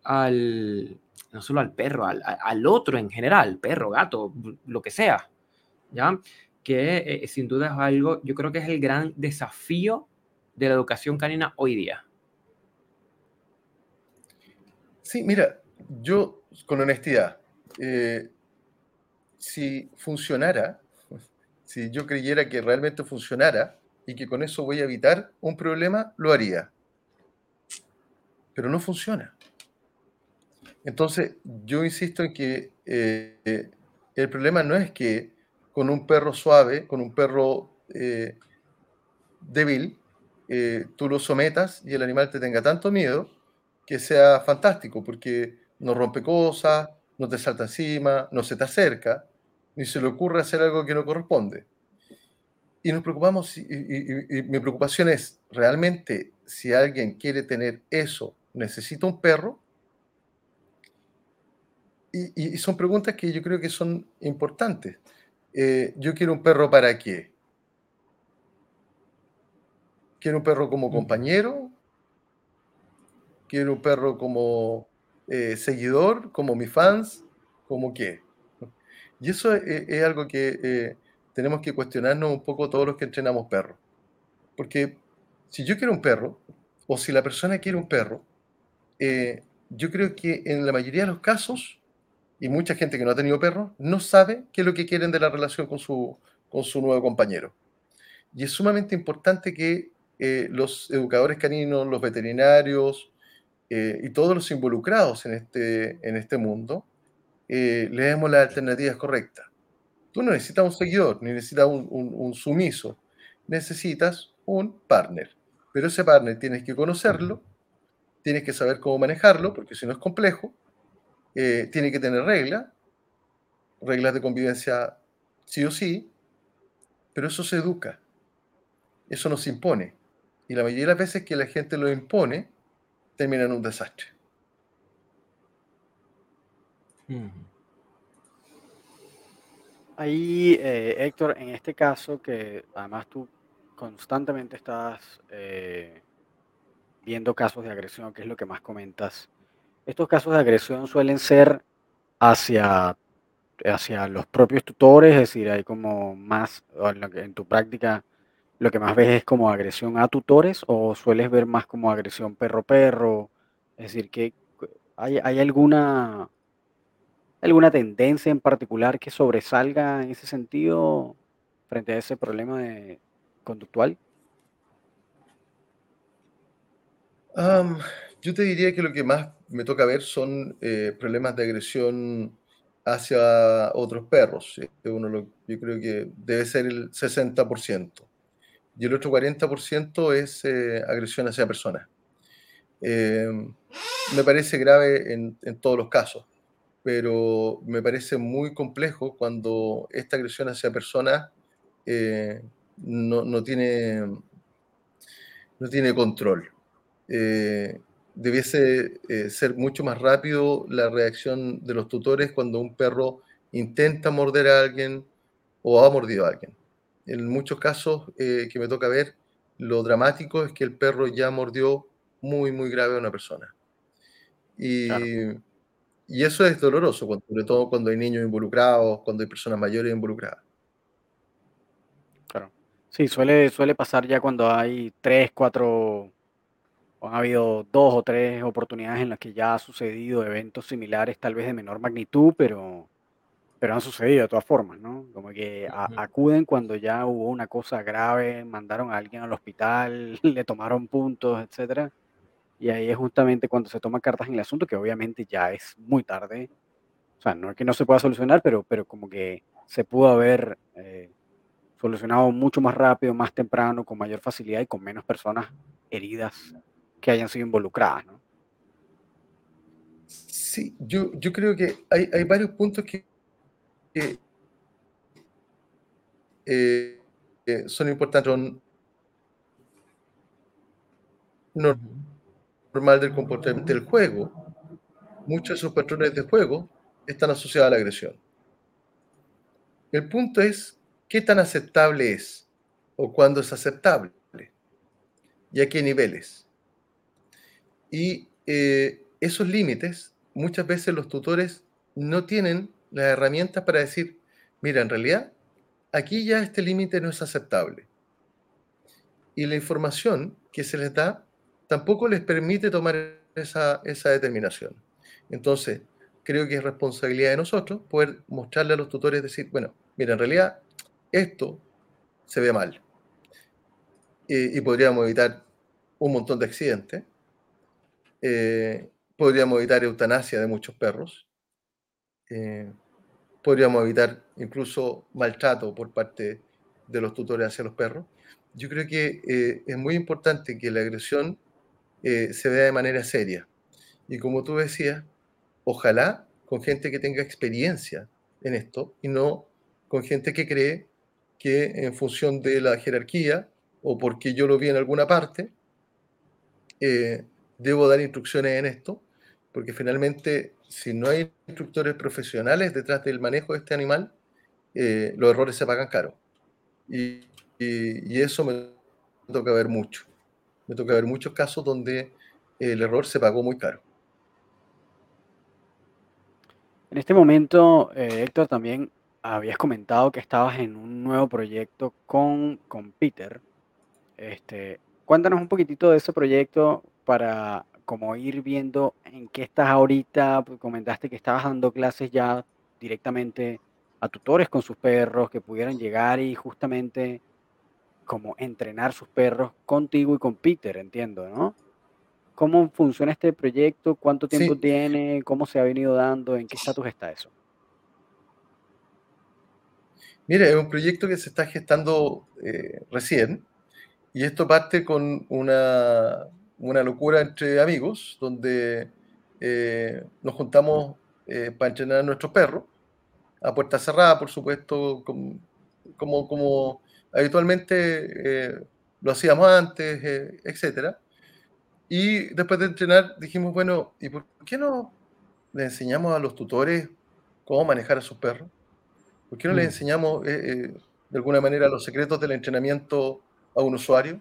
al, no solo al perro, al, al, otro en general, perro, gato, lo que sea, ¿ya? Que eh, sin duda es algo, yo creo que es el gran desafío de la educación canina hoy día? Sí, mira, yo con honestidad, eh, si funcionara, si yo creyera que realmente funcionara y que con eso voy a evitar un problema, lo haría. Pero no funciona. Entonces, yo insisto en que eh, el problema no es que con un perro suave, con un perro eh, débil, eh, tú lo sometas y el animal te tenga tanto miedo que sea fantástico, porque no rompe cosas, no te salta encima, no se te acerca, ni se le ocurre hacer algo que no corresponde. Y nos preocupamos, y, mi preocupación es, ¿realmente si alguien quiere tener eso, necesita un perro? Y, son preguntas que yo creo que son importantes. Eh, yo quiero un perro para qué? Quiero un perro como compañero, quiero un perro como eh, seguidor, como mis fans, como qué. Y eso es, algo que eh, tenemos que cuestionarnos un poco todos los que entrenamos perros. Porque si yo quiero un perro, o si la persona quiere un perro, eh, yo creo que en la mayoría de los casos, y mucha gente que no ha tenido perro, no sabe qué es lo que quieren de la relación con su, con su nuevo compañero. Y es sumamente importante que eh, los educadores caninos, los veterinarios eh, y todos los involucrados en este, en este mundo, eh, le demos las alternativas correctas. Tú no necesitas un seguidor, ni necesitas un, sumiso, necesitas un partner. Pero ese partner tienes que conocerlo, tienes que saber cómo manejarlo, porque si no es complejo, tiene que tener reglas, reglas de convivencia sí o sí, pero eso se educa, eso no se impone. Y la mayoría de las veces que la gente lo impone, termina en un desastre. Ahí, eh, Héctor, en este caso que además tú constantemente estás eh, viendo casos de agresión, que es lo que más comentas, estos casos de agresión suelen ser hacia, hacia los propios tutores, es decir, hay como más, en tu práctica, lo que más ves es como agresión a tutores o sueles ver más como agresión perro-perro, es decir, que hay, hay alguna, alguna tendencia en particular que sobresalga en ese sentido frente a ese problema conductual. Yo te diría que lo que más me toca ver son eh, problemas de agresión hacia otros perros. Eh, Uno yo creo que debe ser el 60%. Y el otro 40% es eh, agresión hacia personas. Eh, me parece grave en, en todos los casos, pero me parece muy complejo cuando esta agresión hacia personas eh, no, no tiene, no tiene control. Eh, debiese eh, ser mucho más rápido la reacción de los tutores cuando un perro intenta morder a alguien o ha mordido a alguien. En muchos casos eh, que me toca ver, lo dramático es que el perro ya mordió muy, muy grave a una persona. Y, Claro, y eso es doloroso, sobre todo cuando hay niños involucrados, cuando hay personas mayores involucradas. claro. Sí, suele, suele pasar ya cuando hay tres, cuatro, o han habido dos o tres oportunidades en las que ya ha sucedido eventos similares, tal vez de menor magnitud, pero, pero han sucedido de todas formas, ¿no? Como que a- acuden cuando ya hubo una cosa grave, mandaron a alguien al hospital, le tomaron puntos, etcétera. Y ahí es justamente cuando se toman cartas en el asunto, que obviamente ya es muy tarde. O sea, no es que no se pueda solucionar, pero, pero como que se pudo haber eh, solucionado mucho más rápido, más temprano, con mayor facilidad y con menos personas heridas que hayan sido involucradas, ¿no? Sí, yo, yo creo que hay, hay varios puntos que, que, eh, son importantes. Normal del comportamiento del juego, muchos de esos patrones de juego están asociados a la agresión. El punto es qué tan aceptable es o cuándo es aceptable y a qué niveles. Y eh, esos límites, muchas veces los tutores no tienen las herramientas para decir, mira, en realidad, aquí ya este límite no es aceptable. Y la información que se les da tampoco les permite tomar esa, determinación. Entonces, creo que es responsabilidad de nosotros poder mostrarle a los tutores, decir, bueno, mira, en realidad esto se ve mal. Y, y podríamos evitar un montón de accidentes. Eh, podríamos evitar eutanasia de muchos perros. Eh, podríamos evitar incluso maltrato por parte de los tutores hacia los perros. Yo creo que eh, es muy importante que la agresión eh, se vea de manera seria. Y como tú decías, ojalá con gente que tenga experiencia en esto y no con gente que cree que en función de la jerarquía o porque yo lo vi en alguna parte, eh, debo dar instrucciones en esto, porque finalmente si no hay instructores profesionales detrás del manejo de este animal, eh, los errores se pagan caro. Y, y, y, eso me toca ver mucho. Me toca ver muchos casos donde el error se pagó muy caro. En este momento, eh, Héctor, también habías comentado que estabas en un nuevo proyecto con, con Peter. Este, cuéntanos un poquitito de ese proyecto para como ir viendo en qué estás ahorita. Pues, comentaste que estabas dando clases ya directamente a tutores con sus perros que pudieran llegar y justamente como entrenar sus perros contigo y con Peter, entiendo, ¿no? ¿Cómo funciona este proyecto? ¿Cuánto tiempo Sí, tiene? ¿Cómo se ha venido dando? ¿En qué estatus está eso? mira, es un proyecto que se está gestando eh, recién y esto parte con una, una locura entre amigos donde eh, nos juntamos eh, para entrenar a nuestros perros a puerta cerrada, por supuesto, como, como, como habitualmente eh, lo hacíamos antes, eh, etcétera. Y después de entrenar dijimos, bueno, ¿y por qué no le enseñamos a los tutores cómo manejar a sus perros? ¿Por qué no le Mm. enseñamos eh, eh, de alguna manera los secretos del entrenamiento a un usuario,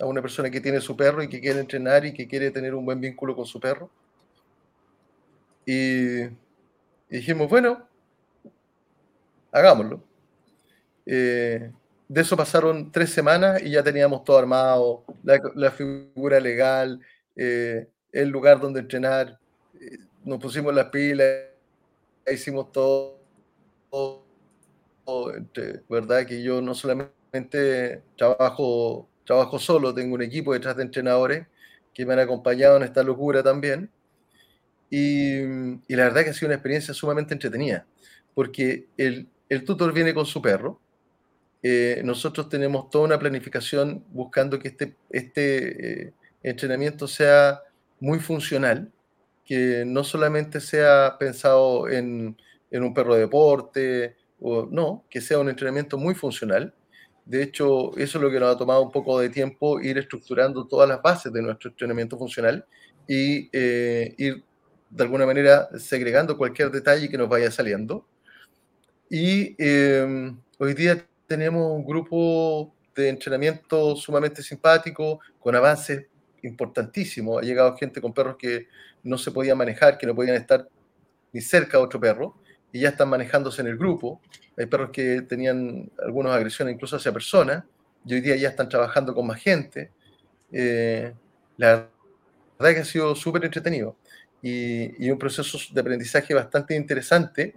a una persona que tiene su perro y que quiere entrenar y que quiere tener un buen vínculo con su perro? Y, y dijimos, bueno, hagámoslo. Eh, de eso pasaron tres semanas y ya teníamos todo armado, la, figura legal, eh, el lugar donde entrenar, eh, nos pusimos las pilas, hicimos todo, todo, entre- ¿verdad? Que yo no solamente trabajo, trabajo solo, tengo un equipo detrás de entrenadores que me han acompañado en esta locura también. Y, y la verdad que ha sido una experiencia sumamente entretenida, porque el, el tutor viene con su perro, eh, nosotros tenemos toda una planificación buscando que este, este eh, entrenamiento sea muy funcional, que no solamente sea pensado en, en un perro de deporte, o, no, que sea un entrenamiento muy funcional. De hecho, eso es lo que nos ha tomado un poco de tiempo, ir estructurando todas las bases de nuestro entrenamiento funcional y eh, ir de alguna manera segregando cualquier detalle que nos vaya saliendo. Y eh, hoy día tenemos un grupo de entrenamiento sumamente simpático, con avances importantísimos. Ha llegado gente con perros que no se podían manejar, que no podían estar ni cerca de otro perro, y ya están manejándose en el grupo. Hay perros que tenían algunas agresiones incluso hacia personas, y hoy día ya están trabajando con más gente. Eh, la verdad que ha sido súper entretenido y, y, un proceso de aprendizaje bastante interesante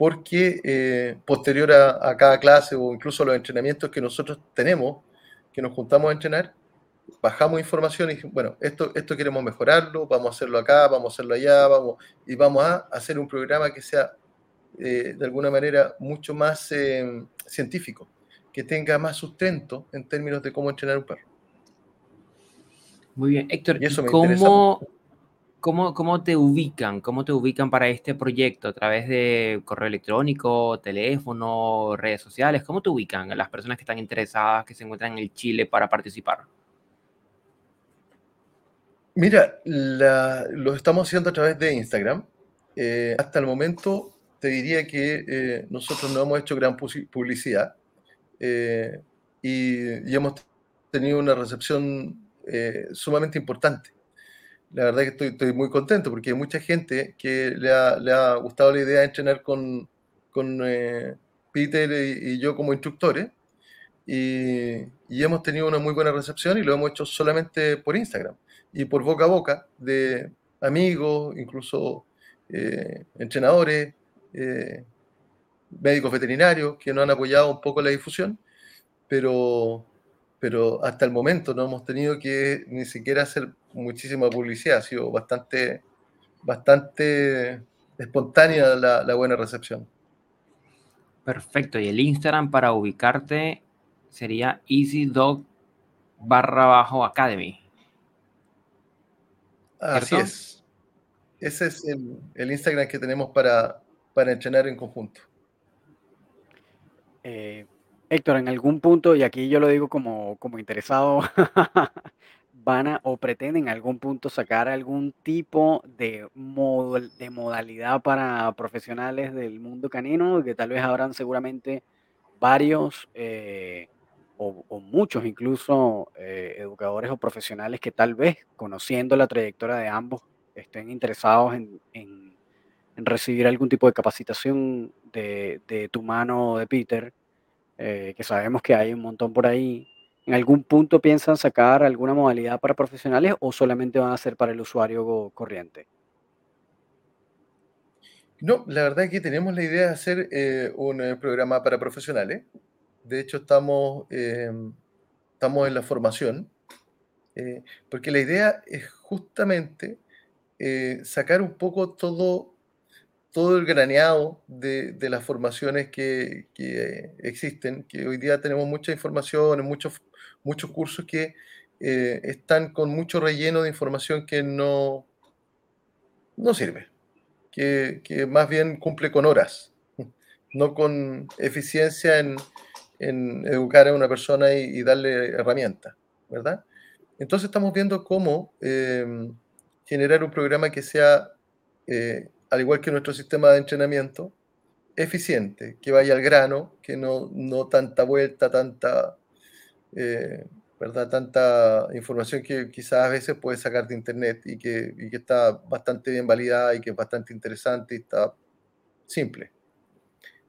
porque eh, posterior a, a, cada clase o incluso a los entrenamientos que nosotros tenemos, que nos juntamos a entrenar, bajamos información y bueno, esto, esto queremos mejorarlo, vamos a hacerlo acá, vamos a hacerlo allá, vamos, y vamos a hacer un programa que sea eh, de alguna manera mucho más eh, científico, que tenga más sustento en términos de cómo entrenar un perro. Muy bien, Héctor, y eso ¿y cómo, ¿Cómo, ¿Cómo te ubican? ¿Cómo te ubican para este proyecto? ¿A través de correo electrónico, teléfono, redes sociales? ¿Cómo te ubican a las personas que están interesadas, que se encuentran en el Chile para participar? Mira, lo estamos haciendo a través de Instagram. Eh, hasta el momento te diría que eh, nosotros no hemos hecho gran publicidad eh, y, y, hemos tenido una recepción sumamente importante la verdad que estoy, muy contento porque hay mucha gente que le ha, le ha gustado la idea de entrenar con, con eh, Peter y, yo como instructores y, y, hemos tenido una muy buena recepción y lo hemos hecho solamente por Instagram y por boca a boca de amigos, incluso eh, entrenadores, eh, médicos veterinarios que nos han apoyado un poco la difusión, pero, pero hasta el momento no hemos tenido que ni siquiera hacer muchísima publicidad, ha sido bastante, bastante espontánea la, la, buena recepción. Perfecto, y el Instagram para ubicarte sería EasyDog barra bajo Academy. Así es. Ese es el, el, Instagram que tenemos para, para entrenar en conjunto. Eh, Héctor, en algún punto, y aquí yo lo digo como, como interesado, van a o pretenden en algún punto sacar algún tipo de, de modalidad para profesionales del mundo canino, que tal vez habrán seguramente varios eh, o, o, muchos incluso eh, educadores o profesionales que tal vez, conociendo la trayectoria de ambos, estén interesados en, recibir algún tipo de capacitación de, de tu mano de Peter eh, que sabemos que hay un montón por ahí. ¿En algún punto piensan sacar alguna modalidad para profesionales o solamente van a ser para el usuario corriente? No, la verdad es que tenemos la idea de hacer eh, un eh, programa para profesionales. De hecho, estamos, eh, estamos en la formación, eh, porque la idea es justamente sacar un poco todo todo el graneado de, de las formaciones que, que, existen, que hoy día tenemos mucha información, muchos, muchos cursos que eh, están con mucho relleno de información que no, no sirve, que, que, más bien cumple con horas, no con eficiencia en, en educar a una persona y, darle herramientas, ¿verdad? Entonces estamos viendo cómo eh, generar un programa que sea... Eh, al igual que nuestro sistema de entrenamiento, eficiente, que vaya al grano, que no, no tanta vuelta, tanta, eh, ¿verdad? tanta información que quizás a veces puedes sacar de internet y que, y que está bastante bien validada y que es bastante interesante y está simple,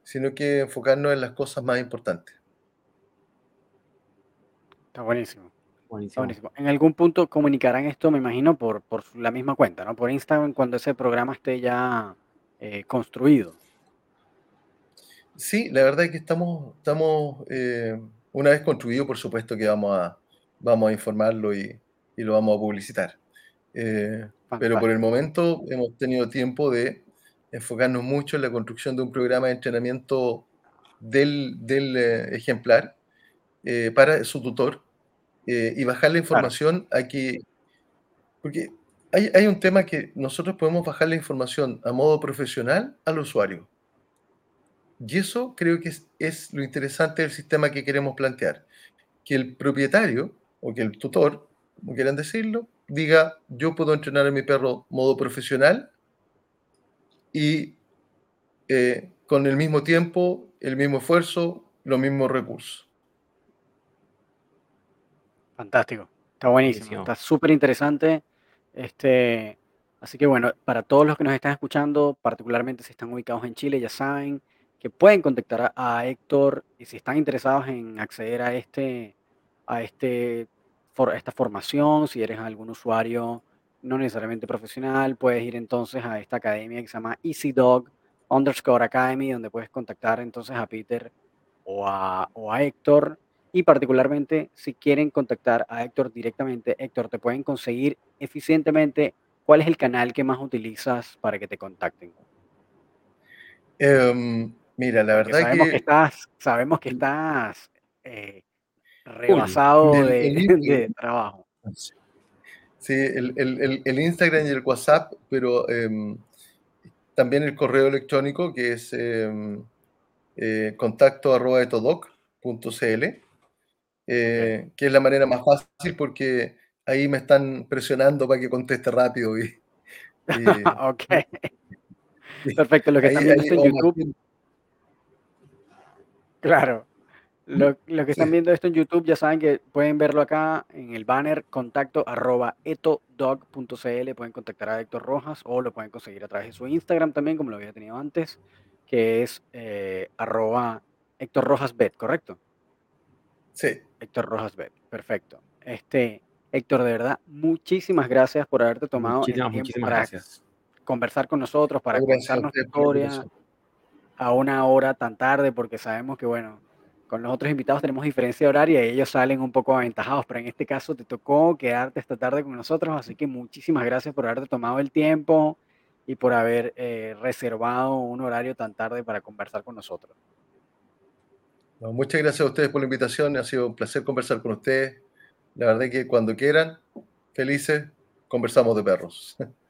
sino que enfocarnos en las cosas más importantes. Está buenísimo. En algún punto comunicarán esto, me imagino, por, por la misma cuenta, ¿no? Por Instagram cuando ese programa esté ya eh, construido. Sí, la verdad es que estamos, estamos eh, una vez construido, por supuesto que vamos a, vamos a informarlo y, y lo vamos a publicitar. Eh, pero por el momento hemos tenido tiempo de enfocarnos mucho en la construcción de un programa de entrenamiento del, del ejemplar para su tutor eh, y bajar la información a que... Porque hay, hay, un tema que nosotros podemos bajar la información a modo profesional al usuario. Y eso creo que es, es lo interesante del sistema que queremos plantear. Que el propietario o que el tutor, como quieran decirlo, diga, yo puedo entrenar a mi perro modo profesional y eh, con el mismo tiempo, el mismo esfuerzo, los mismos recursos. Fantástico, está buenísimo, está súper interesante. Este, así que bueno, para todos los que nos están escuchando, particularmente si están ubicados en Chile, ya saben que pueden contactar a, Héctor y si están interesados en acceder a este, a este, esta formación, si eres algún usuario no necesariamente profesional, puedes ir entonces a esta academia que se llama Easy Dog underscore Academy, donde puedes contactar entonces a Peter o a, o a Héctor y particularmente, si quieren contactar a Héctor directamente, Héctor, te pueden conseguir eficientemente. ¿Cuál es el canal que más utilizas para que te contacten? Em, mira, la verdad sabemos que, estás, sabemos que estás eh, rebasado de, trabajo. Sí, el, Instagram y el WhatsApp, pero em, también el correo electrónico que es em, eh, contacto arroba eh, que es la manera más fácil porque ahí me están presionando para que conteste rápido. Y, ok. Perfecto, lo que están viendo en YouTube. Claro. Lo, que están viendo esto en YouTube ya saben que pueden verlo acá en el banner contacto arroba etodog.cl. Pueden contactar a Héctor Rojas o lo pueden conseguir a través de su Instagram también, como lo había tenido antes, que es eh, arroba Héctor Rojas Bet, ¿correcto? Sí. Héctor Rojas Bet, perfecto. Este, Héctor, de verdad, muchísimas gracias por haberte tomado el tiempo para conversar con nosotros, para contar nuestra historia a una hora tan tarde, porque sabemos que, bueno, con los otros invitados tenemos diferencia horaria y ellos salen un poco aventajados, pero en este caso te tocó quedarte esta tarde con nosotros, así que muchísimas gracias por haberte tomado el tiempo y por haber eh, reservado un horario tan tarde para conversar con nosotros muchas gracias a ustedes por la invitación. Ha sido un placer conversar con ustedes. La verdad es que cuando quieran, felices, conversamos de perros.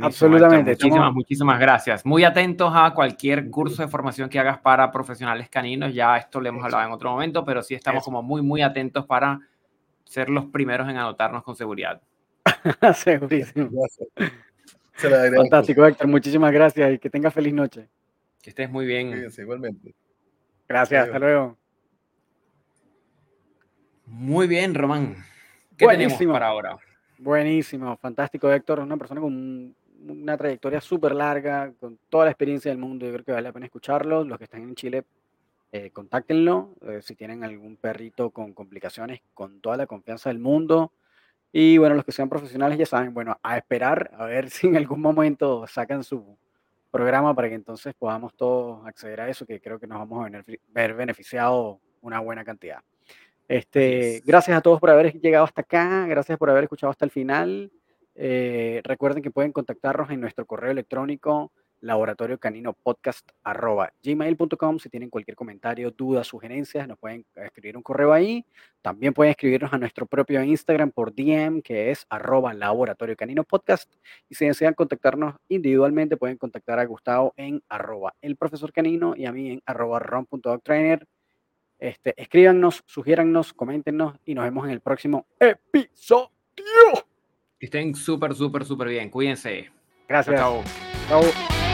Absolutamente. Muchísimas, muchísimas gracias. Muy atentos a cualquier curso de formación que hagas para profesionales caninos. Ya esto le hemos hablado en otro momento, pero sí estamos como muy, muy atentos para ser los primeros en anotarnos con seguridad. Segurísimo. Fantástico, Héctor. Muchísimas gracias y que tengas feliz noche. Que estés muy bien. Fíjense, igualmente. Gracias, hasta luego. Muy bien, Román. ¿Qué tenemos para ahora? Buenísimo, fantástico, Héctor. Una persona con una trayectoria súper larga, con toda la experiencia del mundo. Yo creo que vale la pena escucharlo. Los que están en Chile, eh, contáctenlo. Eh, si tienen algún perrito con complicaciones, con toda la confianza del mundo. Y bueno, los que sean profesionales ya saben, bueno, a esperar, a ver si en algún momento sacan su, programa para que entonces podamos todos acceder a eso, que creo que nos vamos a ver beneficiado una buena cantidad. Este, gracias a todos por haber llegado hasta acá, gracias por haber escuchado hasta el final. Eh, recuerden que pueden contactarnos en nuestro correo electrónico laboratorio canino podcast arroba gmail.com. Si tienen cualquier comentario, duda, sugerencias, nos pueden escribir un correo ahí. También pueden escribirnos a nuestro propio Instagram por DM, que es arroba laboratorio canino podcast. Y si desean contactarnos individualmente, pueden contactar a Gustavo en arroba el profesor canino y a mí en arroba ron.doctrainer. Este, escríbanos, sugiérannos, coméntenos y nos vemos en el próximo episodio. Que estén súper, súper, súper bien. Cuídense. Gracias. chao. chao.